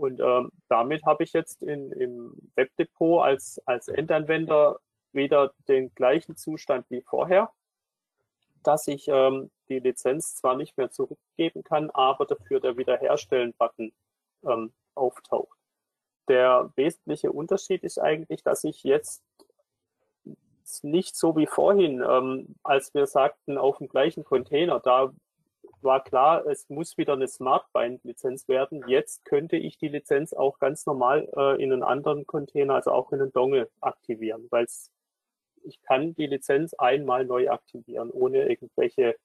Und ähm, damit habe ich jetzt in, im Webdepot als, als Endanwender wieder den gleichen Zustand wie vorher, dass ich ähm, die Lizenz zwar nicht mehr zurückgeben kann, aber dafür der Wiederherstellen-Button ähm, auftaucht. Der wesentliche Unterschied ist eigentlich, dass ich jetzt nicht so wie vorhin, ähm, als wir sagten, auf dem gleichen Container, da war klar, es muss wieder eine Smartbind-Lizenz werden. Jetzt könnte ich die Lizenz auch ganz normal äh, in einen anderen Container, also auch in einen Dongle aktivieren, weil ich kann die Lizenz einmal neu aktivieren, ohne irgendwelche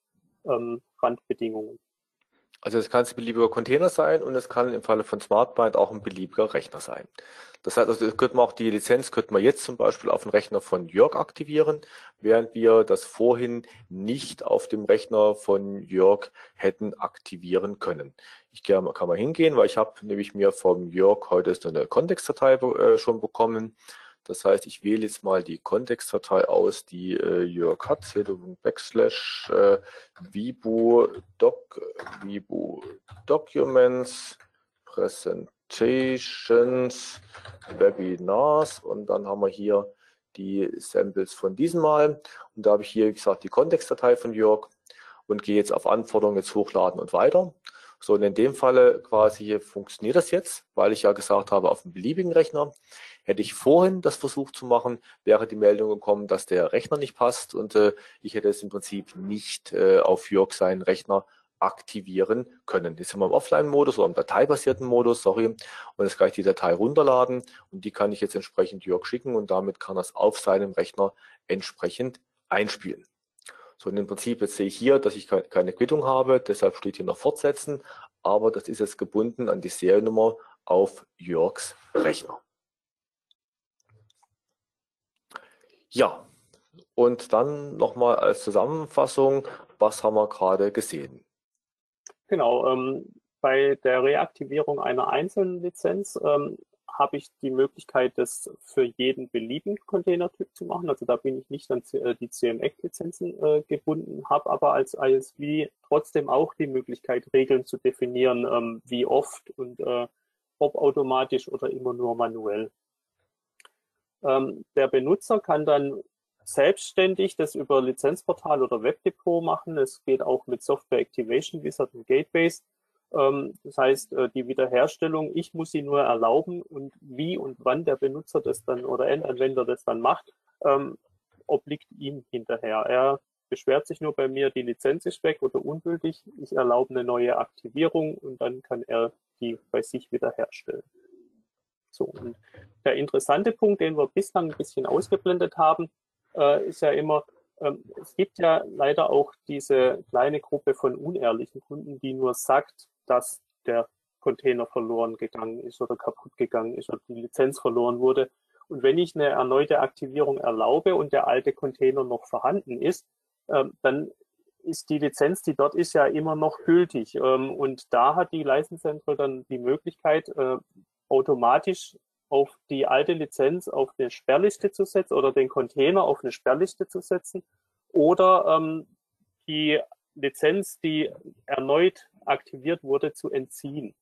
ähm, Randbedingungen. Also es kann ein beliebiger Container sein und es kann im Falle von SmartBind auch ein beliebiger Rechner sein. Das heißt, also könnte man auch die Lizenz könnte man jetzt zum Beispiel auf den Rechner von Jörg aktivieren, während wir das vorhin nicht auf dem Rechner von Jörg hätten aktivieren können. Ich kann mal hingehen, weil ich habe nämlich mir vom Jörg heute so eine Kontextdatei äh, schon bekommen. Das heißt, ich wähle jetzt mal die Kontextdatei aus, die äh, Jörg hat. Cedum Backslash äh, Vibo Doc, Vibo Documents, Presentations, Webinars und dann haben wir hier die Samples von diesem Mal. Und da habe ich hier, wie gesagt, die Kontextdatei von Jörg und gehe jetzt auf Anforderungen jetzt hochladen und weiter. So, und in dem Falle quasi hier funktioniert das jetzt, weil ich ja gesagt habe, auf einem beliebigen Rechner. Hätte ich vorhin das versucht zu machen, wäre die Meldung gekommen, dass der Rechner nicht passt und äh, ich hätte es im Prinzip nicht äh, auf Jörg seinen Rechner aktivieren können. Jetzt sind wir im Offline-Modus oder im dateibasierten Modus, sorry, und jetzt kann ich die Datei runterladen und die kann ich jetzt entsprechend Jörg schicken und damit kann er es auf seinem Rechner entsprechend einspielen. So, und im Prinzip jetzt sehe ich hier, dass ich keine Quittung habe, deshalb steht hier noch fortsetzen, aber das ist jetzt gebunden an die Seriennummer auf Jörgs Rechner. Ja, und dann nochmal als Zusammenfassung, was haben wir gerade gesehen? Genau, ähm, bei der Reaktivierung einer einzelnen Lizenz ähm, habe ich die Möglichkeit, das für jeden beliebigen Containertyp zu machen. Also da bin ich nicht an äh, die CMX-Lizenzen äh, gebunden, habe aber als ISV trotzdem auch die Möglichkeit, Regeln zu definieren, ähm, wie oft und äh, ob automatisch oder immer nur manuell. Ähm, der Benutzer kann dann selbstständig das über Lizenzportal oder Webdepot machen. Es geht auch mit Software Activation Wizard und Gateways. Ähm, das heißt, äh, die Wiederherstellung, ich muss sie nur erlauben und wie und wann der Benutzer das dann oder Endanwender das dann macht, ähm, obliegt ihm hinterher. Er beschwert sich nur bei mir, die Lizenz ist weg oder ungültig. Ich erlaube eine neue Aktivierung und dann kann er die bei sich wiederherstellen. So, und der interessante Punkt, den wir bislang ein bisschen ausgeblendet haben, äh, ist ja immer, ähm, es gibt ja leider auch diese kleine Gruppe von unehrlichen Kunden, die nur sagt, dass der Container verloren gegangen ist oder kaputt gegangen ist oder die Lizenz verloren wurde. Und wenn ich eine erneute Aktivierung erlaube und der alte Container noch vorhanden ist, ähm, dann ist die Lizenz, die dort ist, ja immer noch gültig. Ähm, und da hat die License Central dann die Möglichkeit, äh, automatisch auf die alte Lizenz auf eine Sperrliste zu setzen oder den Container auf eine Sperrliste zu setzen oder ähm, die Lizenz, die erneut aktiviert wurde, zu entziehen.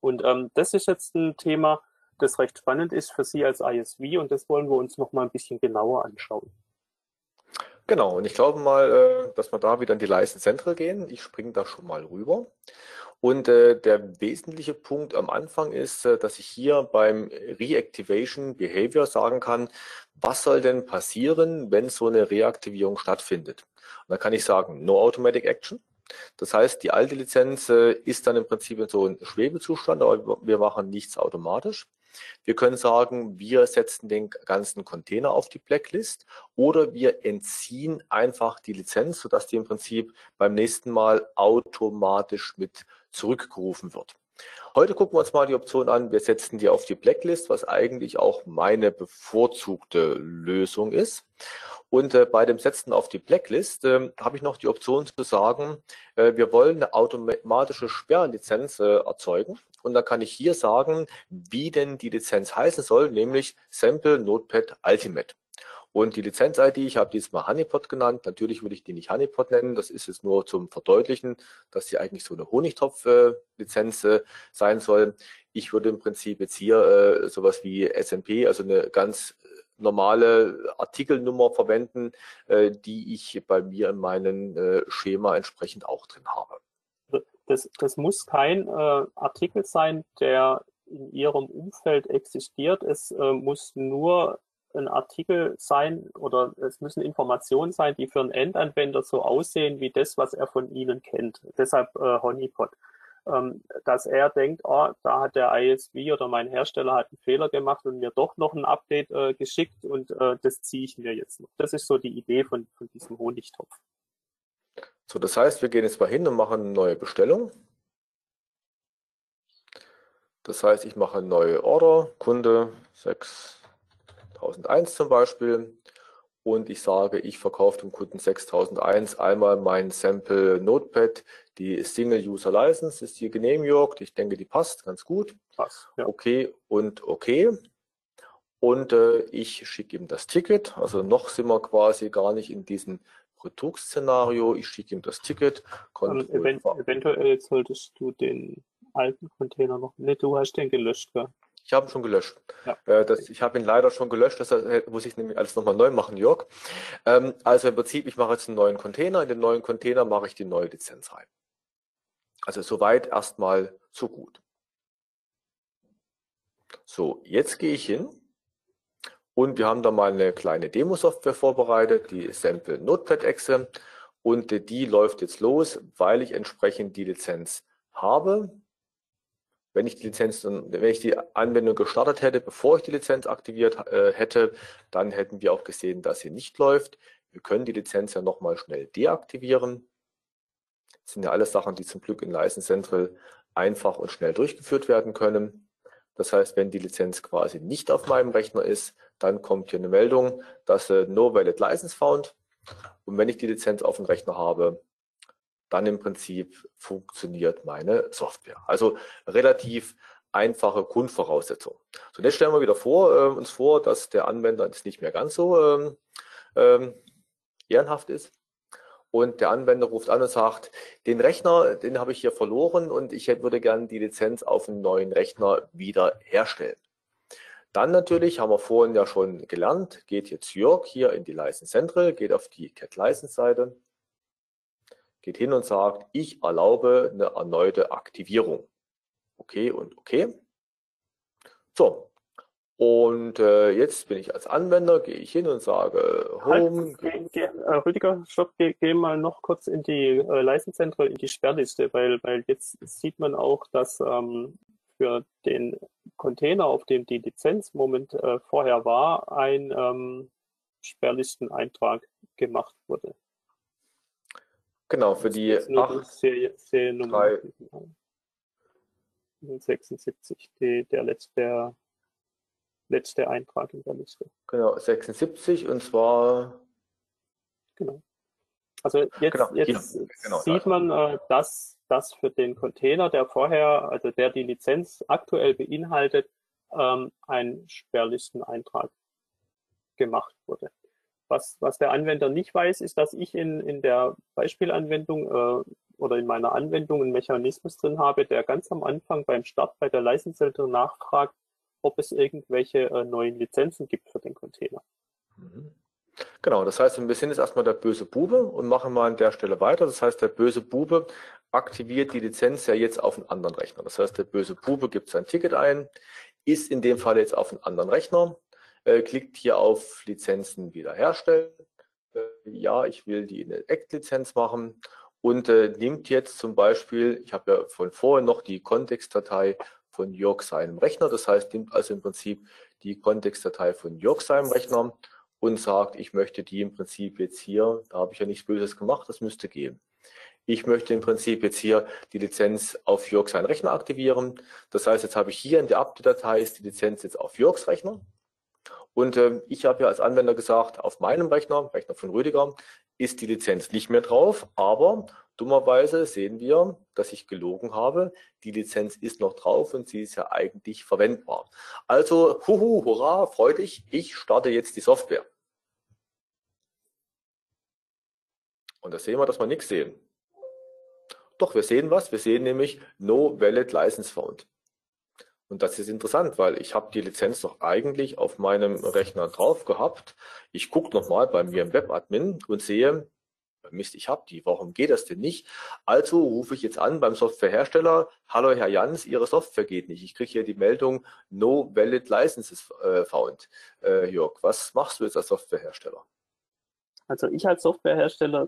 Und ähm, das ist jetzt ein Thema, das recht spannend ist für Sie als ISV und das wollen wir uns noch mal ein bisschen genauer anschauen. Genau, und ich glaube mal, äh, dass wir da wieder in die Leistenzentren gehen. Ich springe da schon mal rüber. Und äh, der wesentliche Punkt am Anfang ist, äh, dass ich hier beim Reactivation Behavior sagen kann, was soll denn passieren, wenn so eine Reaktivierung stattfindet. Und dann kann ich sagen, no automatic action. Das heißt, die alte Lizenz äh, ist dann im Prinzip so ein Schwebezustand, aber wir machen nichts automatisch. Wir können sagen, wir setzen den ganzen Container auf die Blacklist oder wir entziehen einfach die Lizenz, sodass die im Prinzip beim nächsten Mal automatisch mit zurückgerufen wird. Heute gucken wir uns mal die Option an, wir setzen die auf die Blacklist, was eigentlich auch meine bevorzugte Lösung ist. Und äh, bei dem Setzen auf die Blacklist äh, habe ich noch die Option zu sagen, äh, wir wollen eine automatische Sperrlizenz äh, erzeugen. Und dann kann ich hier sagen, wie denn die Lizenz heißen soll, nämlich Sample Notepad Ultimate. Und die Lizenz-ID, ich habe diesmal Honeypot genannt. Natürlich würde ich die nicht Honeypot nennen. Das ist jetzt nur zum Verdeutlichen, dass sie eigentlich so eine Honigtopf-Lizenz äh, sein soll. Ich würde im Prinzip jetzt hier äh, sowas wie SMP, also eine ganz normale Artikelnummer verwenden, äh, die ich bei mir in meinem äh, Schema entsprechend auch drin habe. Das, das muss kein äh, Artikel sein, der in Ihrem Umfeld existiert. Es äh, muss nur ein Artikel sein oder es müssen Informationen sein, die für einen Endanwender so aussehen wie das, was er von Ihnen kennt. Deshalb äh, Honeypot ähm, dass er denkt, oh, da hat der ISV oder mein Hersteller hat einen Fehler gemacht und mir doch noch ein Update äh, geschickt und äh, das ziehe ich mir jetzt noch. Das ist so die Idee von, von diesem Honigtopf. So, das heißt, wir gehen jetzt mal hin und machen eine neue Bestellung. Das heißt, ich mache eine neue Order, Kunde 6001 zum Beispiel und ich sage, ich verkaufe dem Kunden 6001 einmal mein Sample Notepad, die Single User License ist hier genehmigt. Ich denke, die passt ganz gut. Passt, ja. Okay und okay. Und äh, ich schicke ihm das Ticket. Also noch sind wir quasi gar nicht in diesem Produktszenario. Ich schicke ihm das Ticket. Also event eventuell solltest du den alten Container noch. Ne, du hast den gelöscht, gell? Ich habe ihn schon gelöscht. Ja. Äh, das, ich habe ihn leider schon gelöscht, deshalb muss ich nämlich alles nochmal neu machen, Jörg. Ähm, also im Prinzip, ich mache jetzt einen neuen Container. In den neuen Container mache ich die neue Lizenz rein. Also soweit erstmal so gut. So, jetzt gehe ich hin und wir haben da mal eine kleine Demo-Software vorbereitet, die Sample Notepad Exe und die läuft jetzt los, weil ich entsprechend die Lizenz habe wenn ich die Lizenz, wenn ich die Anwendung gestartet hätte, bevor ich die Lizenz aktiviert äh, hätte, dann hätten wir auch gesehen, dass sie nicht läuft. Wir können die Lizenz ja nochmal schnell deaktivieren. Das sind ja alles Sachen, die zum Glück in License Central einfach und schnell durchgeführt werden können. Das heißt, wenn die Lizenz quasi nicht auf meinem Rechner ist, dann kommt hier eine Meldung, dass äh, No Valid License Found. Und wenn ich die Lizenz auf dem Rechner habe, dann im Prinzip funktioniert meine Software. Also relativ einfache Grundvoraussetzung. So, jetzt stellen wir wieder vor, äh, uns vor, dass der Anwender jetzt nicht mehr ganz so ähm, ähm, ehrenhaft ist. Und der Anwender ruft an und sagt, den Rechner, den habe ich hier verloren und ich würde gerne die Lizenz auf einen neuen Rechner wieder herstellen. Dann natürlich, haben wir vorhin ja schon gelernt, geht jetzt Jörg hier in die License Central, geht auf die Cat License Seite geht hin und sagt, ich erlaube eine erneute Aktivierung. Okay und okay. So, und äh, jetzt bin ich als Anwender, gehe ich hin und sage Home. Halt, geh, geh, äh, Rüdiger, stopp, geh, geh, mal noch kurz in die äh, Leistenzentren, in die Sperrliste, weil, weil jetzt sieht man auch, dass ähm, für den Container, auf dem die Lizenz Moment äh, vorher war, ein ähm, Sperrlisteneintrag gemacht wurde. Genau, für die 8, Serie, Seriennummer 76, die, der letzte, letzte Eintrag in der Liste. Genau, 76 und zwar. Genau. Also jetzt, genau, jetzt genau, sieht man, äh, dass das für den Container, der vorher, also der die Lizenz aktuell beinhaltet, ähm, ein Sperrlisteneintrag gemacht wurde. Was, was der Anwender nicht weiß, ist, dass ich in, in der Beispielanwendung äh, oder in meiner Anwendung einen Mechanismus drin habe, der ganz am Anfang beim Start bei der License nachfragt, ob es irgendwelche äh, neuen Lizenzen gibt für den Container. Mhm. Genau, das heißt, wir sind jetzt erstmal der böse Bube und machen mal an der Stelle weiter. Das heißt, der böse Bube aktiviert die Lizenz ja jetzt auf einen anderen Rechner. Das heißt, der böse Bube gibt sein Ticket ein, ist in dem Fall jetzt auf einen anderen Rechner äh, klickt hier auf Lizenzen wiederherstellen. Äh, ja, ich will die in der Act-Lizenz machen und äh, nimmt jetzt zum Beispiel, ich habe ja von vorher noch die Kontextdatei von Jörg seinem Rechner, das heißt, nimmt also im Prinzip die Kontextdatei von Jörg seinem Rechner und sagt, ich möchte die im Prinzip jetzt hier, da habe ich ja nichts Böses gemacht, das müsste gehen. Ich möchte im Prinzip jetzt hier die Lizenz auf Jörg seinen Rechner aktivieren. Das heißt, jetzt habe ich hier in der Update-Datei ist die Lizenz jetzt auf Jörgs Rechner. Und äh, ich habe ja als Anwender gesagt, auf meinem Rechner, Rechner von Rüdiger, ist die Lizenz nicht mehr drauf, aber dummerweise sehen wir, dass ich gelogen habe. Die Lizenz ist noch drauf und sie ist ja eigentlich verwendbar. Also, huhu, hurra, freu dich, ich starte jetzt die Software. Und da sehen wir, dass wir nichts sehen. Doch, wir sehen was. Wir sehen nämlich No Valid License Found. Und das ist interessant, weil ich habe die Lizenz doch eigentlich auf meinem Rechner drauf gehabt. Ich gucke nochmal bei mir im Webadmin und sehe, Mist, ich habe die, warum geht das denn nicht? Also rufe ich jetzt an beim Softwarehersteller, hallo Herr Jans, Ihre Software geht nicht. Ich kriege hier die Meldung, no valid licenses äh, found. Äh, Jörg, was machst du jetzt als Softwarehersteller? Also ich als Softwarehersteller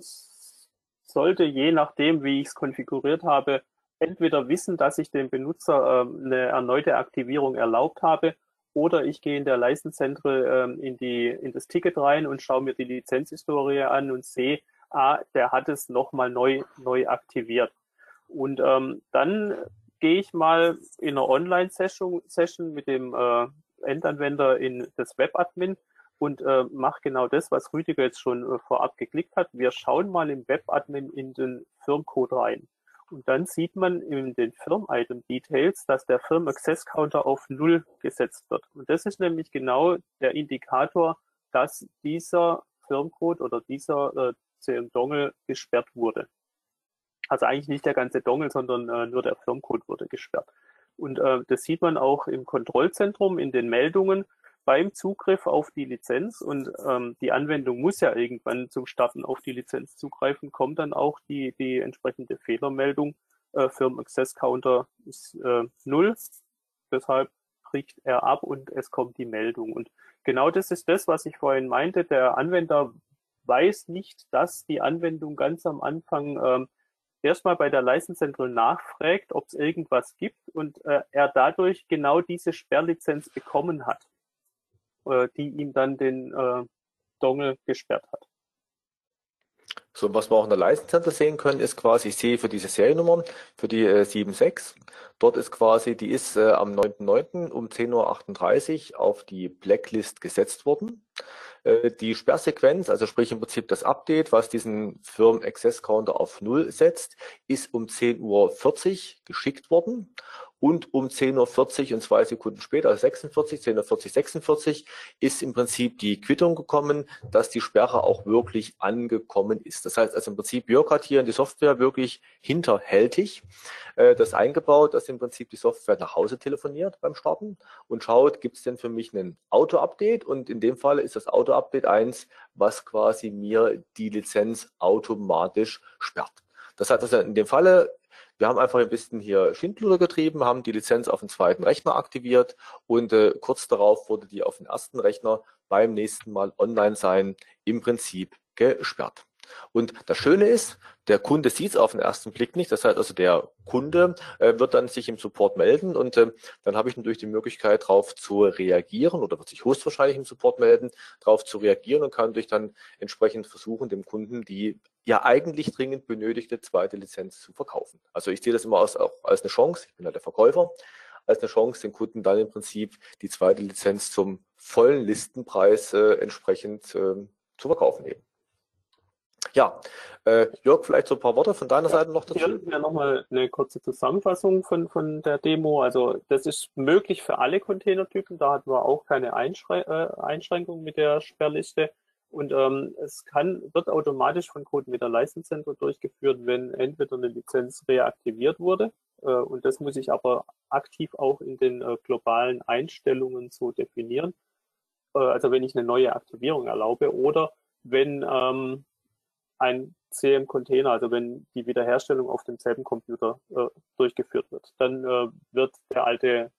sollte je nachdem, wie ich es konfiguriert habe, entweder wissen, dass ich dem Benutzer ähm, eine erneute Aktivierung erlaubt habe oder ich gehe in der License ähm, in, die, in das Ticket rein und schaue mir die Lizenzhistorie an und sehe, ah, der hat es nochmal neu, neu aktiviert. Und ähm, dann gehe ich mal in einer Online-Session Session mit dem äh, Endanwender in das Webadmin und äh, mache genau das, was Rüdiger jetzt schon äh, vorab geklickt hat. Wir schauen mal im Webadmin in den Firmcode rein. Und dann sieht man in den Firm-Item-Details, dass der Firm-Access-Counter auf Null gesetzt wird. Und das ist nämlich genau der Indikator, dass dieser Firmcode oder dieser äh, CM-Dongle gesperrt wurde. Also eigentlich nicht der ganze Dongle, sondern äh, nur der Firmcode wurde gesperrt. Und äh, das sieht man auch im Kontrollzentrum in den Meldungen beim Zugriff auf die Lizenz und ähm, die Anwendung muss ja irgendwann zum Starten auf die Lizenz zugreifen, kommt dann auch die, die entsprechende Fehlermeldung. Äh, Firm Access Counter ist äh, null, deshalb bricht er ab und es kommt die Meldung. Und genau das ist das, was ich vorhin meinte. Der Anwender weiß nicht, dass die Anwendung ganz am Anfang ähm, erstmal bei der License Central nachfragt, ob es irgendwas gibt und äh, er dadurch genau diese Sperrlizenz bekommen hat äh, die ihm dann den äh, Dongle gesperrt hat. So, was wir auch in der License sehen können, ist quasi, ich sehe für diese Seriennummer, für die äh, 76, dort ist quasi, die ist äh, am 9.9. um 10.38 Uhr auf die Blacklist gesetzt worden. Äh, die Sperrsequenz, also sprich im Prinzip das Update, was diesen Firm Access Counter auf Null setzt, ist um 10.40 Uhr geschickt worden und um 10.40 Uhr und zwei Sekunden später, also 46, 10.40 46, ist im Prinzip die Quittung gekommen, dass die Sperre auch wirklich angekommen ist. Das heißt also im Prinzip, Jörg hat hier in die Software wirklich hinterhältig äh, das eingebaut, dass im Prinzip die Software nach Hause telefoniert beim Starten und schaut, gibt es denn für mich ein Auto-Update? Und in dem Fall ist das Auto-Update 1, was quasi mir die Lizenz automatisch sperrt. Das heißt also in dem Falle wir haben einfach ein bisschen hier Schindluder getrieben, haben die Lizenz auf den zweiten Rechner aktiviert und äh, kurz darauf wurde die auf den ersten Rechner beim nächsten Mal online sein im Prinzip gesperrt. Und das Schöne ist, der Kunde sieht es auf den ersten Blick nicht. Das heißt also, der Kunde äh, wird dann sich im Support melden und äh, dann habe ich natürlich die Möglichkeit, darauf zu reagieren oder wird sich höchstwahrscheinlich im Support melden, darauf zu reagieren und kann durch dann entsprechend versuchen, dem Kunden die ja eigentlich dringend benötigte zweite Lizenz zu verkaufen. Also ich sehe das immer als, auch als eine Chance, ich bin ja der Verkäufer, als eine Chance, den Kunden dann im Prinzip die zweite Lizenz zum vollen Listenpreis äh, entsprechend äh, zu verkaufen eben. Ja, äh, Jörg, vielleicht so ein paar Worte von deiner ja, Seite noch dazu? Hier ja nochmal eine kurze Zusammenfassung von, von der Demo. Also das ist möglich für alle Containertypen. Da hatten wir auch keine Einschrä äh, Einschränkung mit der Sperrliste. Und ähm, es kann, wird automatisch von CodeMeter License Center durchgeführt, wenn entweder eine Lizenz reaktiviert wurde. Äh, und das muss ich aber aktiv auch in den äh, globalen Einstellungen so definieren. Äh, also wenn ich eine neue Aktivierung erlaube oder wenn ähm, ein CM-Container, also wenn die Wiederherstellung auf demselben Computer äh, durchgeführt wird, dann äh, wird der alte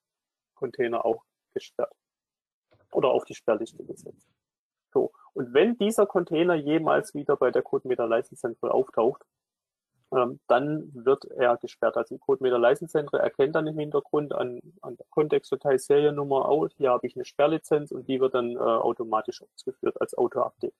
Container auch gesperrt oder auf die Sperrliste gesetzt. So. Und wenn dieser Container jemals wieder bei der CodeMeter License Central auftaucht, ähm, dann wird er gesperrt. Also ein CodeMeter License Center erkennt dann im Hintergrund an, an der Kontextdatei Seriennummer, oh, hier habe ich eine Sperrlizenz und die wird dann äh, automatisch ausgeführt als Auto-Update.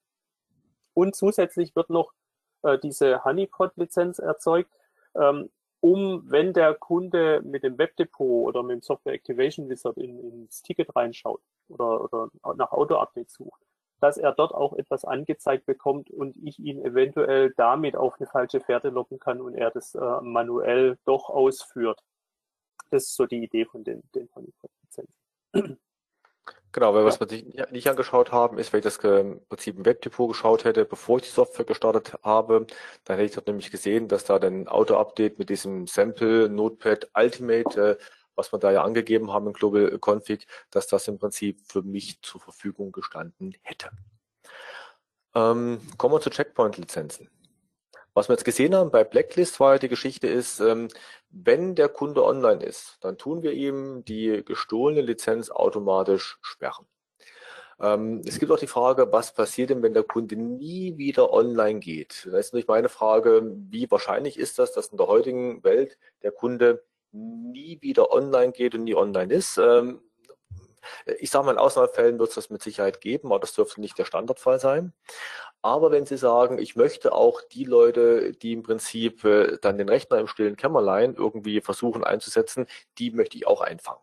Und zusätzlich wird noch äh, diese Honeypot-Lizenz erzeugt, ähm, um, wenn der Kunde mit dem Webdepot oder mit dem Software Activation Wizard in, ins Ticket reinschaut oder, oder nach Auto-Update sucht, dass er dort auch etwas angezeigt bekommt und ich ihn eventuell damit auf eine falsche Fährte locken kann und er das äh, manuell doch ausführt. Das ist so die Idee von den, den Lizenzen. Genau, weil ja. was wir nicht, nicht angeschaut haben, ist, wenn ich das im Prinzip im Webdepot geschaut hätte, bevor ich die Software gestartet habe, dann hätte ich dort nämlich gesehen, dass da ein Auto-Update mit diesem Sample Notepad Ultimate äh, was wir da ja angegeben haben im Global Config, dass das im Prinzip für mich zur Verfügung gestanden hätte. Ähm, kommen wir zu Checkpoint-Lizenzen. Was wir jetzt gesehen haben bei Blacklist war die Geschichte ist, ähm, wenn der Kunde online ist, dann tun wir ihm die gestohlene Lizenz automatisch sperren. Ähm, es gibt auch die Frage, was passiert denn, wenn der Kunde nie wieder online geht? Da ist natürlich meine Frage, wie wahrscheinlich ist das, dass in der heutigen Welt der Kunde nie wieder online geht und nie online ist. Ähm, ich sage mal, in Ausnahmefällen wird es das mit Sicherheit geben, aber das dürfte nicht der Standardfall sein. Aber wenn Sie sagen, ich möchte auch die Leute, die im Prinzip äh, dann den Rechner im stillen Kämmerlein irgendwie versuchen einzusetzen, die möchte ich auch einfangen.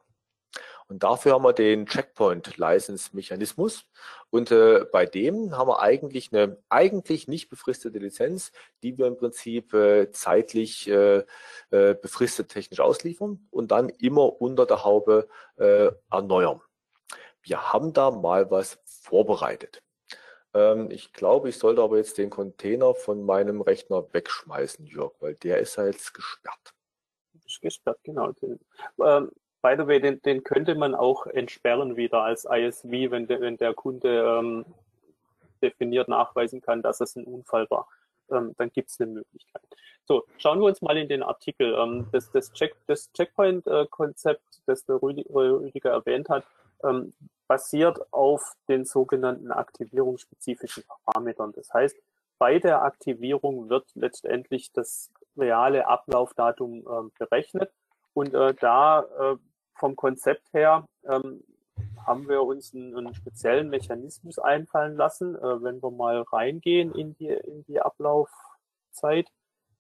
Und dafür haben wir den Checkpoint-License-Mechanismus. Und äh, bei dem haben wir eigentlich eine eigentlich nicht befristete Lizenz, die wir im Prinzip äh, zeitlich äh, äh, befristet technisch ausliefern und dann immer unter der Haube äh, erneuern. Wir haben da mal was vorbereitet. Ähm, ich glaube, ich sollte aber jetzt den Container von meinem Rechner wegschmeißen, Jörg, weil der ist ja jetzt gesperrt. Ist gesperrt, genau. Ähm, by the way, den, den könnte man auch entsperren wieder als ISV, wenn, de, wenn der Kunde ähm, definiert nachweisen kann, dass es ein Unfall war. Ähm, dann gibt es eine Möglichkeit. So, schauen wir uns mal in den Artikel. Ähm, das, das, Check, das Checkpoint-Konzept, das der Rüdiger erwähnt hat, ähm, basiert auf den sogenannten aktivierungsspezifischen Parametern. Das heißt, bei der Aktivierung wird letztendlich das reale Ablaufdatum äh, berechnet und äh, da äh, vom Konzept her ähm, haben wir uns einen, einen, speziellen Mechanismus einfallen lassen, äh, wenn wir mal reingehen in die, in die Ablaufzeit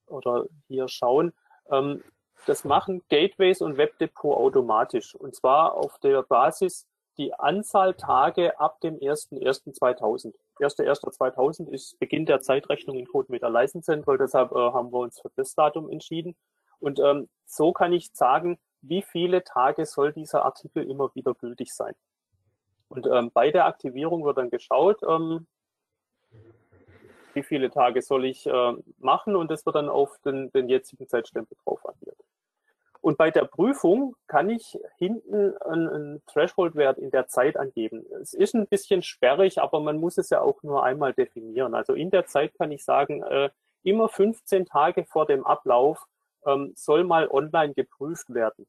oder hier schauen. Ähm, das machen Gateways und Webdepot automatisch. Und zwar auf der Basis die Anzahl Tage ab dem 1.1.2000. 1.1.2000 ist Beginn der Zeitrechnung in CodeMeter License Central, deshalb äh, haben wir uns für das Datum entschieden. Und ähm, so kann ich sagen, wie viele Tage soll dieser Artikel immer wieder gültig sein. Und ähm, bei der Aktivierung wird dann geschaut, ähm, wie viele Tage soll ich äh, machen und das wird dann auf den, den jetzigen Zeitstempel drauf addiert. Und bei der Prüfung kann ich hinten einen, Threshold-Wert in der Zeit angeben. Es ist ein bisschen sperrig, aber man muss es ja auch nur einmal definieren. Also in der Zeit kann ich sagen, äh, immer 15 Tage vor dem Ablauf ähm, soll mal online geprüft werden.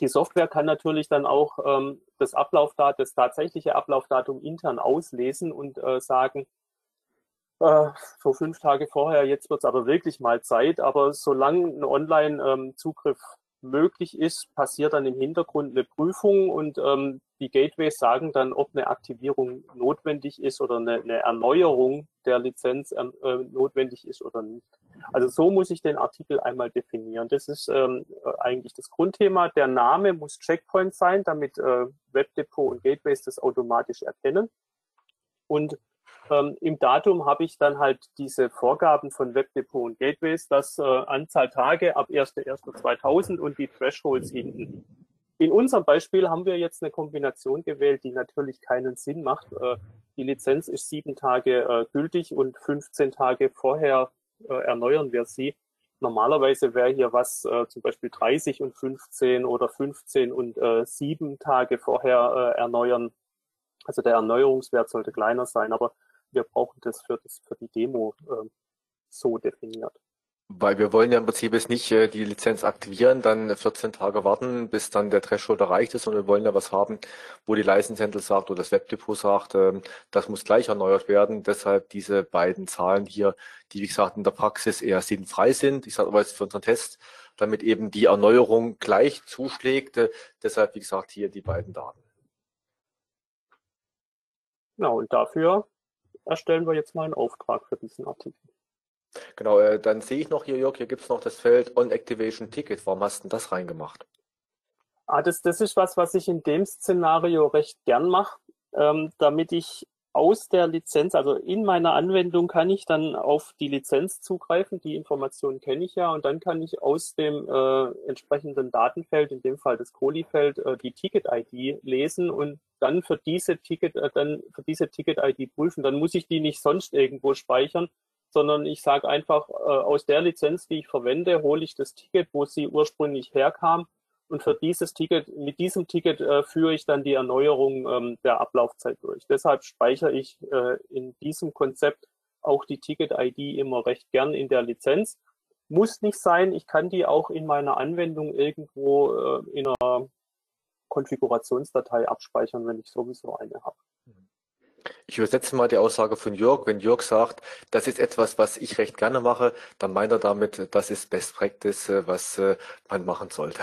Die Software kann natürlich dann auch ähm, das Ablaufdatum, das tatsächliche Ablaufdatum intern auslesen und äh, sagen, äh, so fünf Tage vorher, jetzt wird es aber wirklich mal Zeit. Aber solange ein Online-Zugriff ähm, möglich ist, passiert dann im Hintergrund eine Prüfung und ähm, die Gateways sagen dann, ob eine Aktivierung notwendig ist oder eine, eine Erneuerung der Lizenz äh, notwendig ist oder nicht. Also so muss ich den Artikel einmal definieren. Das ist ähm, eigentlich das Grundthema. Der Name muss Checkpoint sein, damit äh, Webdepot und Gateways das automatisch erkennen. Und ähm, Im Datum habe ich dann halt diese Vorgaben von Webdepot und Gateways, das äh, Anzahl Tage ab 1.1.2000 und die Thresholds hinten. In unserem Beispiel haben wir jetzt eine Kombination gewählt, die natürlich keinen Sinn macht. Äh, die Lizenz ist sieben Tage äh, gültig und 15 Tage vorher äh, erneuern wir sie. Normalerweise wäre hier was äh, zum Beispiel 30 und 15 oder 15 und äh, sieben Tage vorher äh, erneuern. Also der Erneuerungswert sollte kleiner sein, aber wir brauchen das für, das, für die Demo äh, so definiert. Weil wir wollen ja im Prinzip jetzt nicht äh, die Lizenz aktivieren, dann 14 Tage warten, bis dann der Threshold erreicht ist, sondern wir wollen ja was haben, wo die License Handle sagt oder das Webdepot sagt, ähm, das muss gleich erneuert werden. Deshalb diese beiden Zahlen hier, die wie gesagt in der Praxis eher sinnfrei sind. Ich sage aber jetzt für unseren Test, damit eben die Erneuerung gleich zuschlägt. Äh, deshalb wie gesagt hier die beiden Daten. Genau, und dafür erstellen wir jetzt mal einen Auftrag für diesen Artikel. Genau, äh, dann sehe ich noch hier, Jörg, hier gibt es noch das Feld On Activation Ticket. Warum hast du das reingemacht? Ah, das, das ist was, was ich in dem Szenario recht gern mache, ähm, damit ich aus der Lizenz, also in meiner Anwendung kann ich dann auf die Lizenz zugreifen, die Informationen kenne ich ja und dann kann ich aus dem äh, entsprechenden Datenfeld, in dem Fall das Kohli-Feld, äh, die Ticket-ID lesen und dann für diese Ticket, äh, dann für diese Ticket-ID prüfen. Dann muss ich die nicht sonst irgendwo speichern, sondern ich sage einfach, äh, aus der Lizenz, die ich verwende, hole ich das Ticket, wo sie ursprünglich herkam. Und für dieses Ticket, mit diesem Ticket äh, führe ich dann die Erneuerung ähm, der Ablaufzeit durch. Deshalb speichere ich äh, in diesem Konzept auch die Ticket-ID immer recht gern in der Lizenz. Muss nicht sein, ich kann die auch in meiner Anwendung irgendwo äh, in einer Konfigurationsdatei abspeichern, wenn ich sowieso eine habe. Ich übersetze mal die Aussage von Jörg. Wenn Jörg sagt, das ist etwas, was ich recht gerne mache, dann meint er damit, das ist Best Practice, äh, was äh, man machen sollte.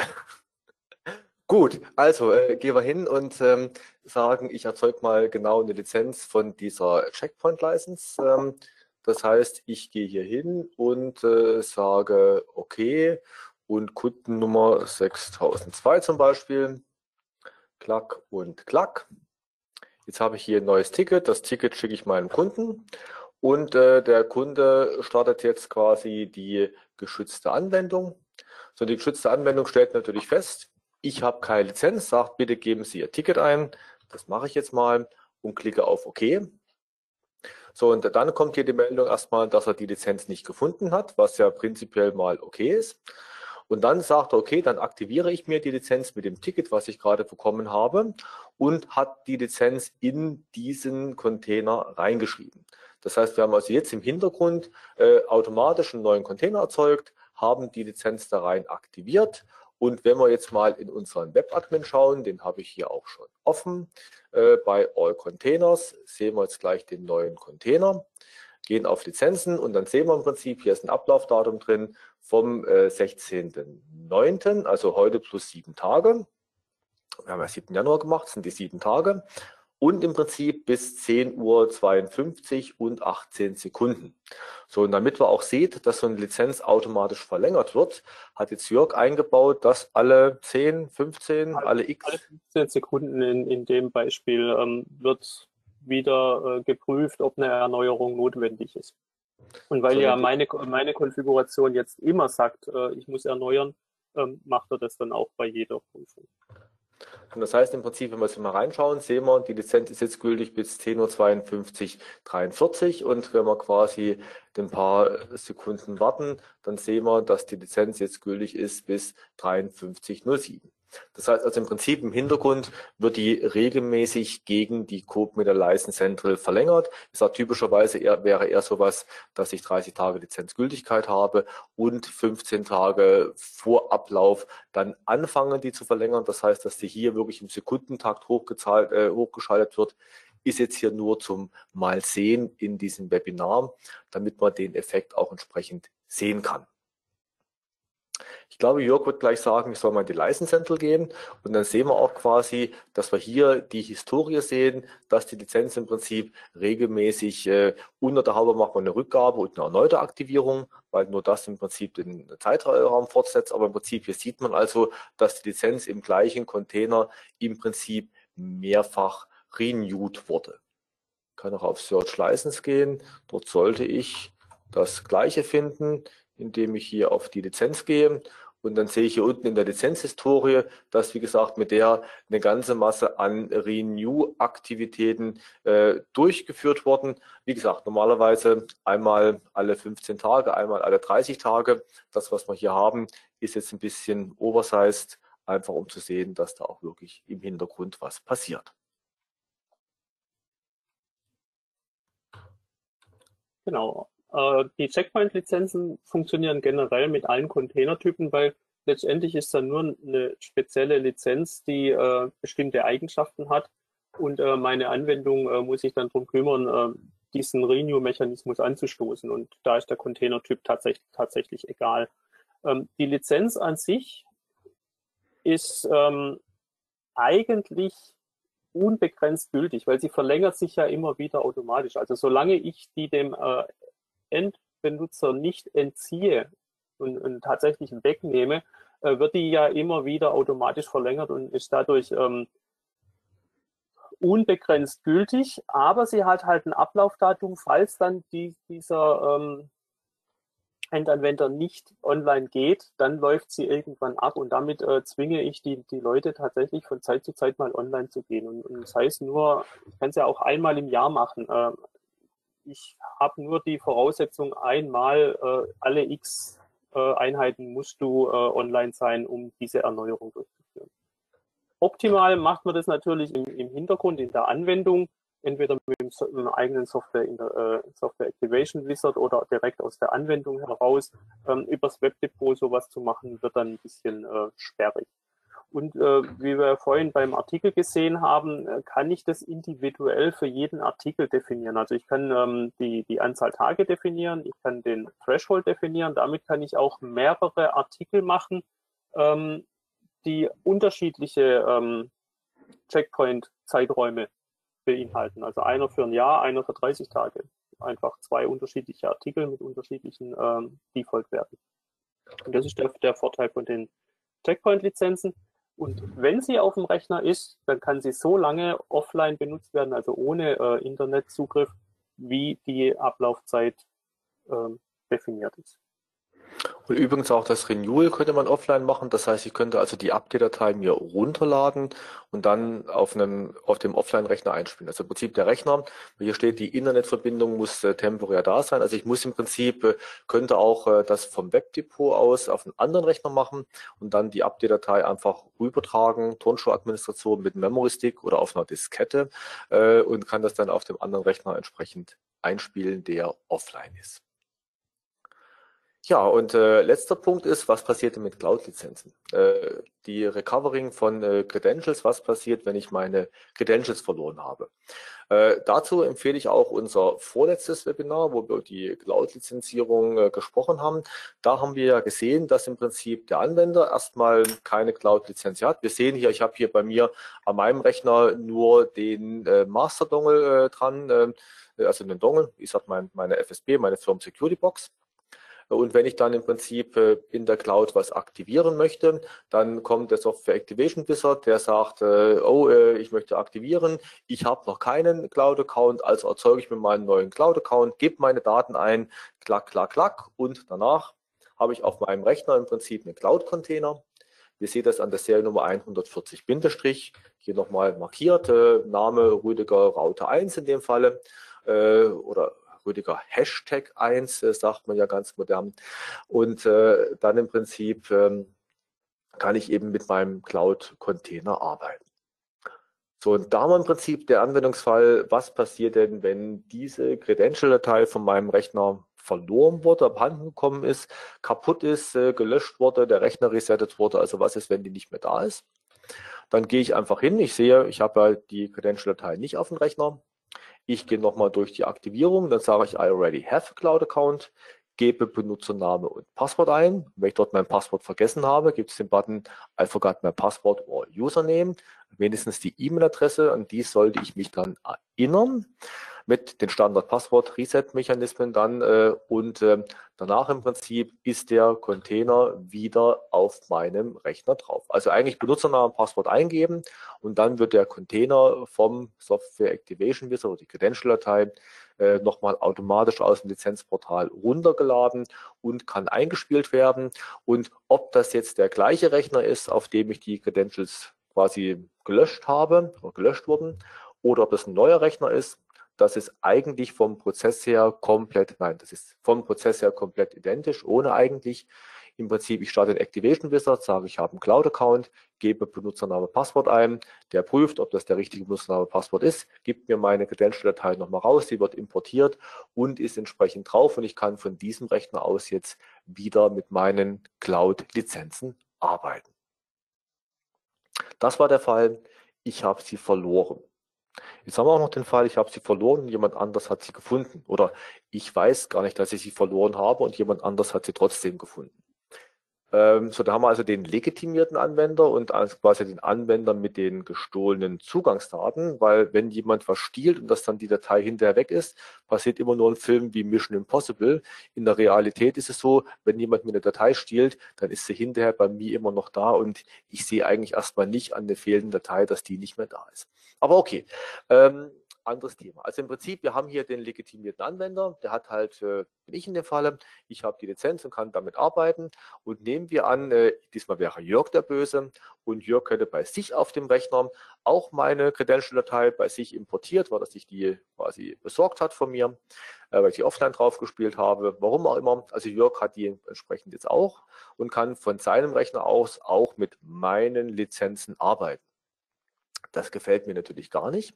Gut, also äh, gehen wir hin und ähm, sagen, ich erzeuge mal genau eine Lizenz von dieser Checkpoint-License. Ähm, das heißt, ich gehe hier hin und äh, sage okay und Kundennummer 6002 zum Beispiel. Klack und Klack. Jetzt habe ich hier ein neues Ticket. Das Ticket schicke ich meinem Kunden und äh, der Kunde startet jetzt quasi die geschützte Anwendung. So, die geschützte Anwendung stellt natürlich fest, ich habe keine Lizenz, sagt bitte geben Sie Ihr Ticket ein. Das mache ich jetzt mal und klicke auf OK. So, und dann kommt hier die Meldung erstmal, dass er die Lizenz nicht gefunden hat, was ja prinzipiell mal okay ist. Und dann sagt er, okay, dann aktiviere ich mir die Lizenz mit dem Ticket, was ich gerade bekommen habe und hat die Lizenz in diesen Container reingeschrieben. Das heißt, wir haben also jetzt im Hintergrund äh, automatisch einen neuen Container erzeugt, haben die Lizenz da rein aktiviert und wenn wir jetzt mal in unseren Webadmin schauen, den habe ich hier auch schon offen, äh, bei All Containers sehen wir jetzt gleich den neuen Container gehen auf Lizenzen und dann sehen wir im Prinzip, hier ist ein Ablaufdatum drin vom äh, 16.09., also heute plus sieben Tage. Wir haben ja 7. Januar gemacht, sind die sieben Tage. Und im Prinzip bis 10.52 Uhr und 18 Sekunden. So, und damit wir auch seht, dass so eine Lizenz automatisch verlängert wird, hat jetzt Jörg eingebaut, dass alle 10, 15, alle, alle X. Alle 15 Sekunden in, in dem Beispiel ähm, wird wieder äh, geprüft, ob eine Erneuerung notwendig ist. Und weil so, ja meine, meine Konfiguration jetzt immer sagt, äh, ich muss erneuern, ähm, macht er das dann auch bei jeder Prüfung. Und das heißt im Prinzip, wenn wir jetzt mal reinschauen, sehen wir, die Lizenz ist jetzt gültig bis 10.52 Uhr und wenn wir quasi ein paar Sekunden warten, dann sehen wir, dass die Lizenz jetzt gültig ist bis 53.07 das heißt also im Prinzip im Hintergrund wird die regelmäßig gegen die Code mit der License Central verlängert. Ich sage typischerweise eher, wäre eher sowas, dass ich 30 Tage Lizenzgültigkeit habe und 15 Tage vor Ablauf dann anfangen, die zu verlängern. Das heißt, dass die hier wirklich im Sekundentakt hochgezahlt, äh, hochgeschaltet wird, ist jetzt hier nur zum Mal sehen in diesem Webinar, damit man den Effekt auch entsprechend sehen kann. Ich glaube, Jörg wird gleich sagen, ich soll mal in die License Central gehen und dann sehen wir auch quasi, dass wir hier die Historie sehen, dass die Lizenz im Prinzip regelmäßig äh, unter der Haube macht man eine Rückgabe und eine erneute Aktivierung, weil nur das im Prinzip den Zeitraum fortsetzt. Aber im Prinzip hier sieht man also, dass die Lizenz im gleichen Container im Prinzip mehrfach renewed wurde. Ich kann auch auf Search License gehen. Dort sollte ich das gleiche finden indem ich hier auf die Lizenz gehe. Und dann sehe ich hier unten in der Lizenzhistorie, dass, wie gesagt, mit der eine ganze Masse an Renew-Aktivitäten äh, durchgeführt wurden. Wie gesagt, normalerweise einmal alle 15 Tage, einmal alle 30 Tage. Das, was wir hier haben, ist jetzt ein bisschen oversized, einfach um zu sehen, dass da auch wirklich im Hintergrund was passiert. Genau. Äh, die Checkpoint-Lizenzen funktionieren generell mit allen Containertypen, weil letztendlich ist da nur eine spezielle Lizenz, die äh, bestimmte Eigenschaften hat und äh, meine Anwendung äh, muss sich dann darum kümmern, äh, diesen Renew-Mechanismus anzustoßen und da ist der Containertyp tatsächlich, tatsächlich egal. Ähm, die Lizenz an sich ist ähm, eigentlich unbegrenzt gültig, weil sie verlängert sich ja immer wieder automatisch. Also solange ich die dem äh, Endbenutzer nicht entziehe und, und tatsächlich wegnehme, äh, wird die ja immer wieder automatisch verlängert und ist dadurch ähm, unbegrenzt gültig, aber sie hat halt ein Ablaufdatum, falls dann die, dieser ähm, Endanwender nicht online geht, dann läuft sie irgendwann ab und damit äh, zwinge ich die, die Leute tatsächlich von Zeit zu Zeit mal online zu gehen. Und, und das heißt nur, ich kann es ja auch einmal im Jahr machen. Äh, ich habe nur die Voraussetzung, einmal äh, alle x äh, Einheiten musst du äh, online sein, um diese Erneuerung durchzuführen. Optimal macht man das natürlich im, im Hintergrund, in der Anwendung, entweder mit dem, mit dem eigenen Software in der äh, Software Activation Wizard oder direkt aus der Anwendung heraus. Ähm, übers Webdepot sowas zu machen, wird dann ein bisschen äh, sperrig. Und äh, wie wir vorhin beim Artikel gesehen haben, äh, kann ich das individuell für jeden Artikel definieren. Also ich kann ähm, die, die Anzahl Tage definieren, ich kann den Threshold definieren, damit kann ich auch mehrere Artikel machen, ähm, die unterschiedliche ähm, Checkpoint-Zeiträume beinhalten. Also einer für ein Jahr, einer für 30 Tage. Einfach zwei unterschiedliche Artikel mit unterschiedlichen ähm, Default-Werten. Und das ist der, der Vorteil von den Checkpoint-Lizenzen. Und wenn sie auf dem Rechner ist, dann kann sie so lange offline benutzt werden, also ohne äh, Internetzugriff, wie die Ablaufzeit äh, definiert ist. Und übrigens auch das Renewal könnte man offline machen. Das heißt, ich könnte also die Update-Datei mir runterladen und dann auf einem, auf dem Offline-Rechner einspielen. Also im Prinzip der Rechner, hier steht, die Internetverbindung muss äh, temporär da sein. Also ich muss im Prinzip, äh, könnte auch äh, das vom Webdepot aus auf einen anderen Rechner machen und dann die Update-Datei einfach rübertragen, Turnschuh-Administration mit Memory Stick oder auf einer Diskette äh, und kann das dann auf dem anderen Rechner entsprechend einspielen, der offline ist. Ja, und äh, letzter Punkt ist, was passiert denn mit Cloud-Lizenzen? Äh, die Recovering von äh, Credentials, was passiert, wenn ich meine Credentials verloren habe? Äh, dazu empfehle ich auch unser vorletztes Webinar, wo wir die Cloud-Lizenzierung äh, gesprochen haben. Da haben wir ja gesehen, dass im Prinzip der Anwender erstmal keine Cloud-Lizenz hat. Wir sehen hier, ich habe hier bei mir an meinem Rechner nur den äh, Master-Dongle äh, dran, äh, also den Dongle, ich sage mein, meine FSB, meine Firm Security Box. Und wenn ich dann im Prinzip äh, in der Cloud was aktivieren möchte, dann kommt der Software Activation Wizard, der sagt, äh, oh, äh, ich möchte aktivieren, ich habe noch keinen Cloud-Account, also erzeuge ich mir meinen neuen Cloud-Account, gebe meine Daten ein, klack, klack, klack. Und danach habe ich auf meinem Rechner im Prinzip einen Cloud-Container. Wir sehen das an der Seriennummer 140 Bindestrich, hier nochmal markiert, Name Rüdiger Router 1 in dem Falle oder Rüdiger Hashtag 1, äh, sagt man ja ganz modern. Und äh, dann im Prinzip ähm, kann ich eben mit meinem Cloud-Container arbeiten. So, und da wir im Prinzip der Anwendungsfall, was passiert denn, wenn diese Credential-Datei von meinem Rechner verloren wurde, abhanden gekommen ist, kaputt ist, äh, gelöscht wurde, der Rechner resettet wurde, also was ist, wenn die nicht mehr da ist? Dann gehe ich einfach hin, ich sehe, ich habe ja die Credential-Datei nicht auf dem Rechner, ich gehe nochmal durch die Aktivierung, dann sage ich I already have a Cloud Account, gebe Benutzername und Passwort ein. Wenn ich dort mein Passwort vergessen habe, gibt es den Button I forgot my password or username, wenigstens die E-Mail-Adresse, an die sollte ich mich dann erinnern mit den Standard-Passwort-Reset-Mechanismen dann äh, und äh, danach im Prinzip ist der Container wieder auf meinem Rechner drauf. Also eigentlich Benutzernamen, Passwort eingeben und dann wird der Container vom Software Activation Wizard oder die Credential-Datei äh, nochmal automatisch aus dem Lizenzportal runtergeladen und kann eingespielt werden. Und ob das jetzt der gleiche Rechner ist, auf dem ich die Credentials quasi gelöscht habe oder gelöscht wurden, oder ob es ein neuer Rechner ist, das ist eigentlich vom Prozess her komplett, nein, das ist vom Prozess her komplett identisch, ohne eigentlich Im Prinzip, ich starte den Activation Wizard, sage, ich habe einen Cloud-Account, gebe Benutzername, Passwort ein, der prüft, ob das der richtige Benutzername, Passwort ist, gibt mir meine Credential-Datei nochmal raus, die wird importiert und ist entsprechend drauf und ich kann von diesem Rechner aus jetzt wieder mit meinen Cloud-Lizenzen arbeiten. Das war der Fall, ich habe sie verloren. Jetzt haben wir auch noch den Fall, ich habe sie verloren und jemand anders hat sie gefunden. Oder ich weiß gar nicht, dass ich sie verloren habe und jemand anders hat sie trotzdem gefunden. Ähm, so, da haben wir also den legitimierten Anwender und quasi den Anwender mit den gestohlenen Zugangsdaten, weil wenn jemand was stiehlt und das dann die Datei hinterher weg ist, passiert immer nur ein Film wie Mission Impossible. In der Realität ist es so, wenn jemand mir eine Datei stiehlt, dann ist sie hinterher bei mir immer noch da und ich sehe eigentlich erstmal nicht an der fehlenden Datei, dass die nicht mehr da ist. Aber okay. Ähm, anderes Thema. Also im Prinzip, wir haben hier den legitimierten Anwender, der hat halt, äh, bin ich in dem Falle, ich habe die Lizenz und kann damit arbeiten und nehmen wir an, äh, diesmal wäre Jörg der Böse und Jörg hätte bei sich auf dem Rechner auch meine Credential-Datei bei sich importiert, weil er sich die quasi besorgt hat von mir, äh, weil ich die offline drauf gespielt habe, warum auch immer. Also Jörg hat die entsprechend jetzt auch und kann von seinem Rechner aus auch mit meinen Lizenzen arbeiten. Das gefällt mir natürlich gar nicht.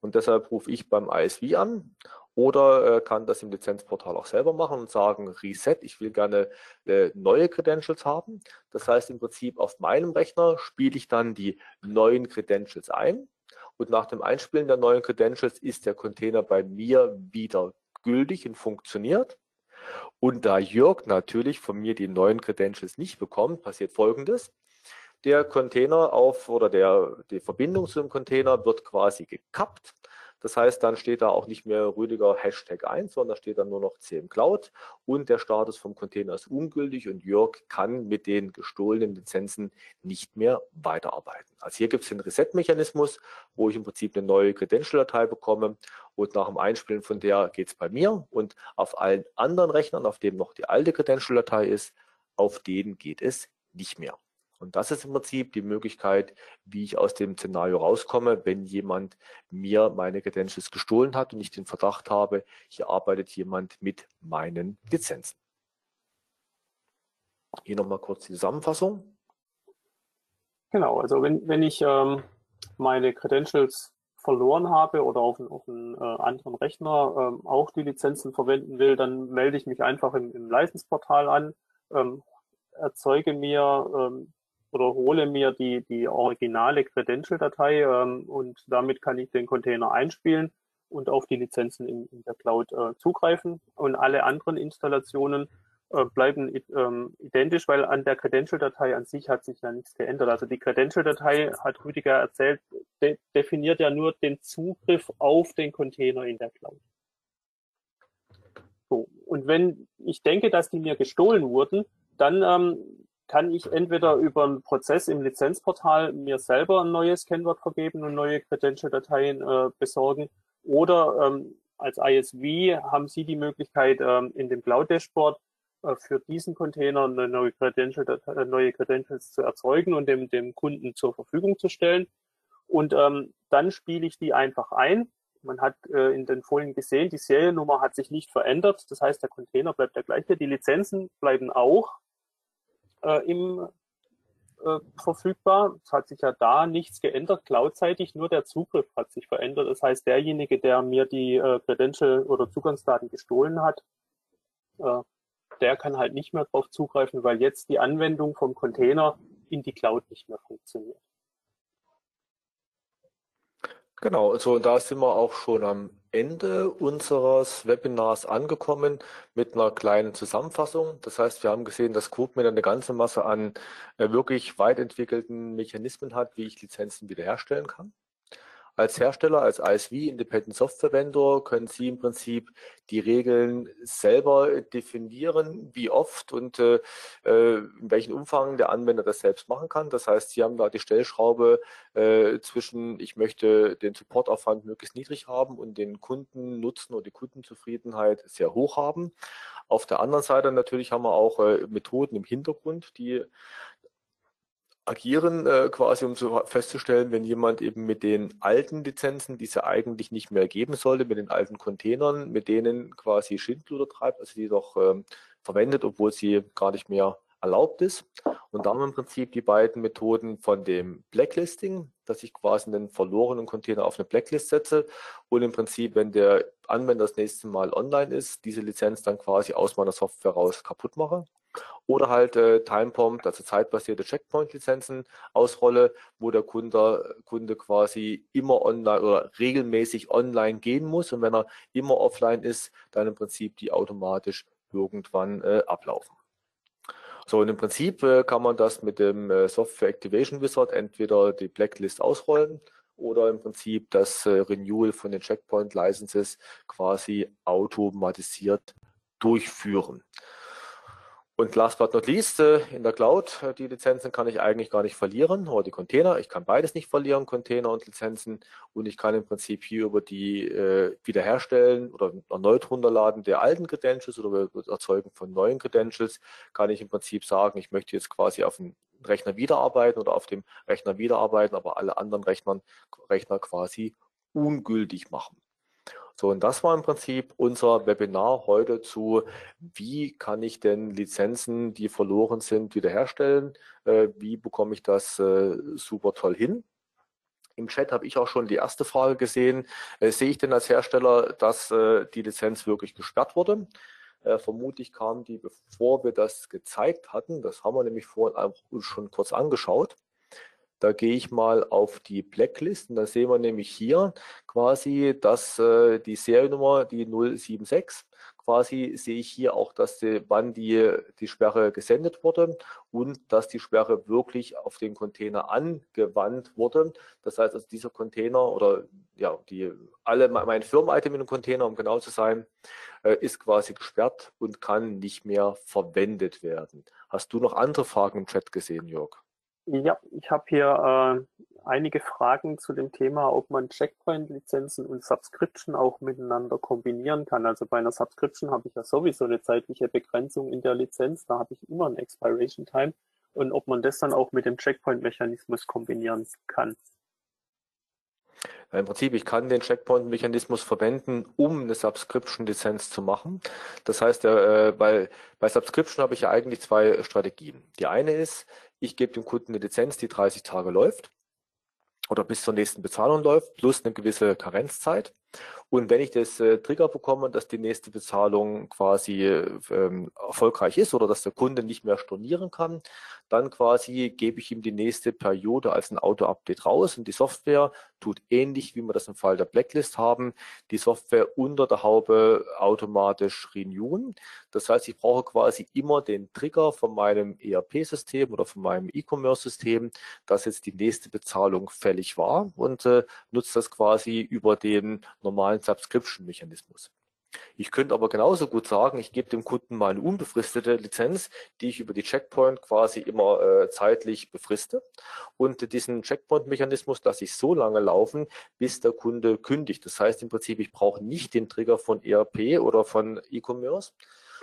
Und deshalb rufe ich beim ISV an oder äh, kann das im Lizenzportal auch selber machen und sagen, Reset, ich will gerne äh, neue Credentials haben. Das heißt im Prinzip auf meinem Rechner spiele ich dann die neuen Credentials ein und nach dem Einspielen der neuen Credentials ist der Container bei mir wieder gültig und funktioniert. Und da Jörg natürlich von mir die neuen Credentials nicht bekommt, passiert Folgendes der Container auf oder der, die Verbindung zu dem Container wird quasi gekappt. Das heißt, dann steht da auch nicht mehr Rüdiger Hashtag 1, sondern da steht dann nur noch CM Cloud und der Status vom Container ist ungültig und Jörg kann mit den gestohlenen Lizenzen nicht mehr weiterarbeiten. Also hier gibt es den Reset-Mechanismus, wo ich im Prinzip eine neue Credential-Datei bekomme und nach dem Einspielen von der geht es bei mir und auf allen anderen Rechnern, auf dem noch die alte Credential-Datei ist, auf denen geht es nicht mehr. Und das ist im Prinzip die Möglichkeit, wie ich aus dem Szenario rauskomme, wenn jemand mir meine Credentials gestohlen hat und ich den Verdacht habe, hier arbeitet jemand mit meinen Lizenzen. Hier nochmal kurz die Zusammenfassung. Genau, also wenn, wenn ich ähm, meine Credentials verloren habe oder auf, auf einen äh, anderen Rechner ähm, auch die Lizenzen verwenden will, dann melde ich mich einfach im, im Licensportal an, ähm, erzeuge mir ähm, oder hole mir die, die originale Credential-Datei ähm, und damit kann ich den Container einspielen und auf die Lizenzen in, in der Cloud äh, zugreifen. Und alle anderen Installationen äh, bleiben ähm, identisch, weil an der Credential-Datei an sich hat sich ja nichts geändert. Also die Credential-Datei, hat Rüdiger erzählt, de definiert ja nur den Zugriff auf den Container in der Cloud. So. Und wenn ich denke, dass die mir gestohlen wurden, dann ähm, kann ich entweder über einen Prozess im Lizenzportal mir selber ein neues Kennwort vergeben und neue Credential-Dateien äh, besorgen oder ähm, als ISV haben Sie die Möglichkeit, ähm, in dem Cloud-Dashboard äh, für diesen Container eine neue, Credential äh, neue Credentials zu erzeugen und dem, dem Kunden zur Verfügung zu stellen. Und ähm, dann spiele ich die einfach ein. Man hat äh, in den Folien gesehen, die Seriennummer hat sich nicht verändert. Das heißt, der Container bleibt der gleiche. Die Lizenzen bleiben auch äh, im äh, verfügbar. Es hat sich ja da nichts geändert, cloudseitig, nur der Zugriff hat sich verändert. Das heißt, derjenige, der mir die äh, Credential oder Zugangsdaten gestohlen hat, äh, der kann halt nicht mehr darauf zugreifen, weil jetzt die Anwendung vom Container in die Cloud nicht mehr funktioniert. Genau, also da sind wir auch schon am Ende unseres Webinars angekommen mit einer kleinen Zusammenfassung. Das heißt, wir haben gesehen, dass CodeMan eine ganze Masse an äh, wirklich weit entwickelten Mechanismen hat, wie ich Lizenzen wiederherstellen kann. Als Hersteller, als ISV, Independent Software Vendor, können Sie im Prinzip die Regeln selber definieren, wie oft und äh, äh, in welchem Umfang der Anwender das selbst machen kann. Das heißt, Sie haben da die Stellschraube äh, zwischen, ich möchte den Supportaufwand möglichst niedrig haben und den Kundennutzen oder die Kundenzufriedenheit sehr hoch haben. Auf der anderen Seite natürlich haben wir auch äh, Methoden im Hintergrund, die agieren, äh, quasi um so festzustellen, wenn jemand eben mit den alten Lizenzen, die es ja eigentlich nicht mehr geben sollte, mit den alten Containern, mit denen quasi Schindluder treibt, also die doch ähm, verwendet, obwohl sie gar nicht mehr erlaubt ist. Und da haben wir im Prinzip die beiden Methoden von dem Blacklisting, dass ich quasi einen verlorenen Container auf eine Blacklist setze und im Prinzip, wenn der Anwender das nächste Mal online ist, diese Lizenz dann quasi aus meiner Software raus kaputt mache. Oder halt äh, Timepomp, also zeitbasierte Checkpoint-Lizenzen ausrolle, wo der Kunde, Kunde quasi immer online oder regelmäßig online gehen muss und wenn er immer offline ist, dann im Prinzip die automatisch irgendwann äh, ablaufen. So, und im Prinzip äh, kann man das mit dem äh, Software Activation Wizard entweder die Blacklist ausrollen oder im Prinzip das äh, Renewal von den Checkpoint Licenses quasi automatisiert durchführen. Und last but not least, äh, in der Cloud, äh, die Lizenzen kann ich eigentlich gar nicht verlieren, oder die Container. Ich kann beides nicht verlieren, Container und Lizenzen. Und ich kann im Prinzip hier über die äh, Wiederherstellen oder erneut runterladen der alten Credentials oder Erzeugen von neuen Credentials, kann ich im Prinzip sagen, ich möchte jetzt quasi auf dem Rechner wiederarbeiten oder auf dem Rechner wiederarbeiten, aber alle anderen Rechner quasi ungültig machen. So, und das war im Prinzip unser Webinar heute zu, wie kann ich denn Lizenzen, die verloren sind, wiederherstellen? Äh, wie bekomme ich das äh, super toll hin? Im Chat habe ich auch schon die erste Frage gesehen. Äh, sehe ich denn als Hersteller, dass äh, die Lizenz wirklich gesperrt wurde? Äh, vermutlich kam die, bevor wir das gezeigt hatten. Das haben wir nämlich vorhin auch schon kurz angeschaut. Da gehe ich mal auf die Blacklist und da sehen wir nämlich hier quasi, dass äh, die Seriennummer, die 076, quasi sehe ich hier auch, dass die, wann die, die Sperre gesendet wurde und dass die Sperre wirklich auf den Container angewandt wurde. Das heißt, also dieser Container oder ja, die alle mein Firmen-Item in dem Container, um genau zu sein, äh, ist quasi gesperrt und kann nicht mehr verwendet werden. Hast du noch andere Fragen im Chat gesehen, Jörg? Ja, ich habe hier äh, einige Fragen zu dem Thema, ob man Checkpoint-Lizenzen und Subscription auch miteinander kombinieren kann. Also bei einer Subscription habe ich ja sowieso eine zeitliche Begrenzung in der Lizenz, da habe ich immer ein Expiration Time und ob man das dann auch mit dem Checkpoint-Mechanismus kombinieren kann. Im Prinzip, ich kann den Checkpoint-Mechanismus verwenden, um eine Subscription-Lizenz zu machen. Das heißt, äh, bei, bei Subscription habe ich ja eigentlich zwei Strategien. Die eine ist, ich gebe dem Kunden eine Lizenz, die 30 Tage läuft oder bis zur nächsten Bezahlung läuft, plus eine gewisse Karenzzeit. Und wenn ich das äh, Trigger bekomme, dass die nächste Bezahlung quasi ähm, erfolgreich ist oder dass der Kunde nicht mehr stornieren kann, dann quasi gebe ich ihm die nächste Periode als ein Auto-Update raus und die Software tut ähnlich, wie wir das im Fall der Blacklist haben, die Software unter der Haube automatisch renewen. Das heißt, ich brauche quasi immer den Trigger von meinem ERP-System oder von meinem E-Commerce-System, dass jetzt die nächste Bezahlung fällig war und äh, nutze das quasi über den normalen Subscription-Mechanismus. Ich könnte aber genauso gut sagen, ich gebe dem Kunden mal eine unbefristete Lizenz, die ich über die Checkpoint quasi immer äh, zeitlich befriste. Und diesen Checkpoint-Mechanismus lasse ich so lange laufen, bis der Kunde kündigt. Das heißt im Prinzip, ich brauche nicht den Trigger von ERP oder von E-Commerce,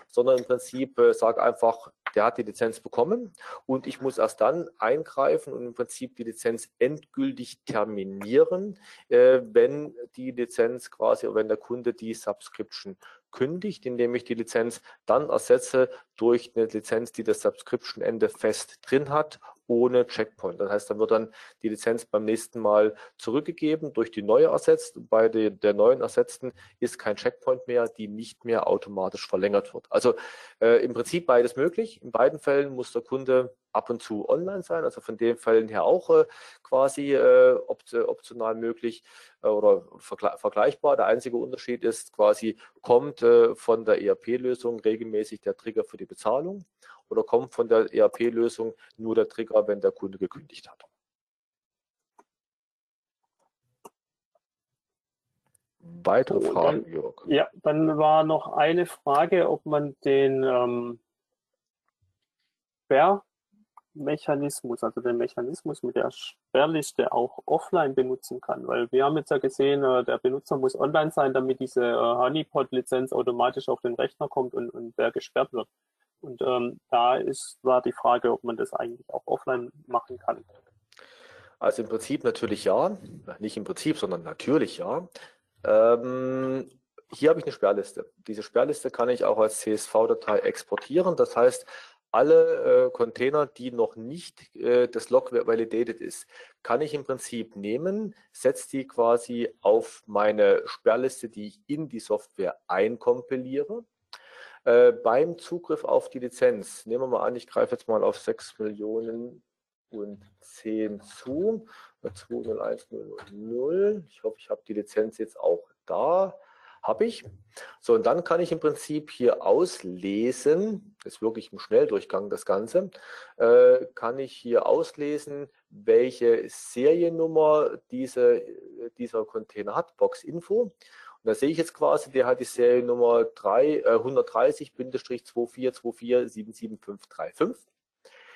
sondern im Prinzip äh, sage einfach, der hat die Lizenz bekommen und ich muss erst dann eingreifen und im Prinzip die Lizenz endgültig terminieren, äh, wenn die Lizenz quasi, wenn der Kunde die Subscription kündigt, indem ich die Lizenz dann ersetze durch eine Lizenz, die das Subscription-Ende fest drin hat ohne Checkpoint. Das heißt, dann wird dann die Lizenz beim nächsten Mal zurückgegeben, durch die neue ersetzt. Bei den, der neuen ersetzten ist kein Checkpoint mehr, die nicht mehr automatisch verlängert wird. Also äh, im Prinzip beides möglich. In beiden Fällen muss der Kunde ab und zu online sein, also von den Fällen her auch äh, quasi äh, optional möglich äh, oder vergleichbar. Der einzige Unterschied ist quasi, kommt äh, von der ERP-Lösung regelmäßig der Trigger für die Bezahlung oder kommt von der ERP-Lösung nur der Trigger, wenn der Kunde gekündigt hat? Weitere oh, Fragen, dann, Jörg? Ja, dann war noch eine Frage, ob man den ähm, Sperrmechanismus, also den Mechanismus mit der Sperrliste auch offline benutzen kann. Weil wir haben jetzt ja gesehen, äh, der Benutzer muss online sein, damit diese äh, Honeypot-Lizenz automatisch auf den Rechner kommt und, und der gesperrt wird. Und ähm, da ist, war die Frage, ob man das eigentlich auch offline machen kann. Also im Prinzip natürlich ja, nicht im Prinzip, sondern natürlich ja. Ähm, hier habe ich eine Sperrliste. Diese Sperrliste kann ich auch als CSV-Datei exportieren. Das heißt, alle äh, Container, die noch nicht äh, das Log validated ist, kann ich im Prinzip nehmen, setze die quasi auf meine Sperrliste, die ich in die Software einkompiliere. Äh, beim Zugriff auf die Lizenz, nehmen wir mal an, ich greife jetzt mal auf 6 Millionen und 10 zu, 201.0.0. Ich hoffe, ich habe die Lizenz jetzt auch da habe ich. So, und dann kann ich im Prinzip hier auslesen, das ist wirklich im Schnelldurchgang das Ganze, äh, kann ich hier auslesen, welche Seriennummer diese, dieser Container hat, Box-Info. Und da sehe ich jetzt quasi, der hat die Seriennummer äh, 130-2424775535.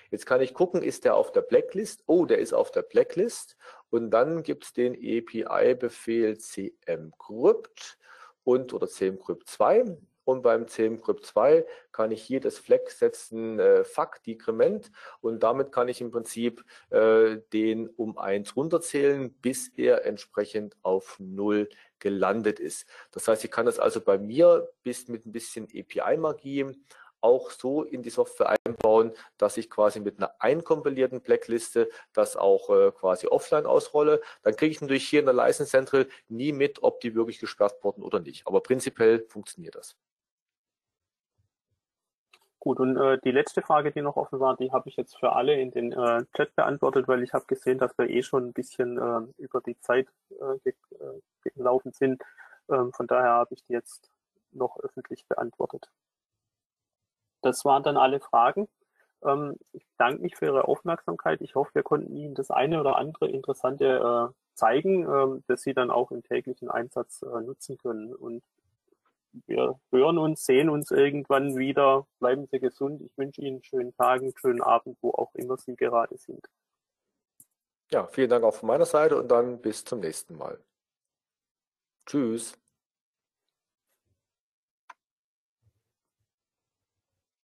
Jetzt kann ich gucken, ist der auf der Blacklist? Oh, der ist auf der Blacklist. Und dann gibt es den API-Befehl cmcrypt und oder CMGRIP 2. Und beim CMGRIP 2 kann ich hier das Flag setzen, äh, FAC, Dekrement. Und damit kann ich im Prinzip äh, den um 1 runterzählen, bis er entsprechend auf 0 gelandet ist. Das heißt, ich kann das also bei mir bis mit ein bisschen API-Magie auch so in die Software einbauen, dass ich quasi mit einer einkompilierten Blackliste das auch äh, quasi offline ausrolle. Dann kriege ich natürlich hier in der License Central nie mit, ob die wirklich gesperrt wurden oder nicht. Aber prinzipiell funktioniert das. Gut, und äh, die letzte Frage, die noch offen war, die habe ich jetzt für alle in den äh, Chat beantwortet, weil ich habe gesehen, dass wir eh schon ein bisschen äh, über die Zeit äh, äh gelaufen sind. Ähm, von daher habe ich die jetzt noch öffentlich beantwortet. Das waren dann alle Fragen. Ähm, ich danke mich für Ihre Aufmerksamkeit. Ich hoffe, wir konnten Ihnen das eine oder andere Interessante äh, zeigen, ähm, das Sie dann auch im täglichen Einsatz äh, nutzen können. Und wir hören uns, sehen uns irgendwann wieder. Bleiben Sie gesund. Ich wünsche Ihnen schönen Tag, einen schönen Abend, wo auch immer Sie gerade sind. Ja, vielen Dank auch von meiner Seite und dann bis zum nächsten Mal. Tschüss.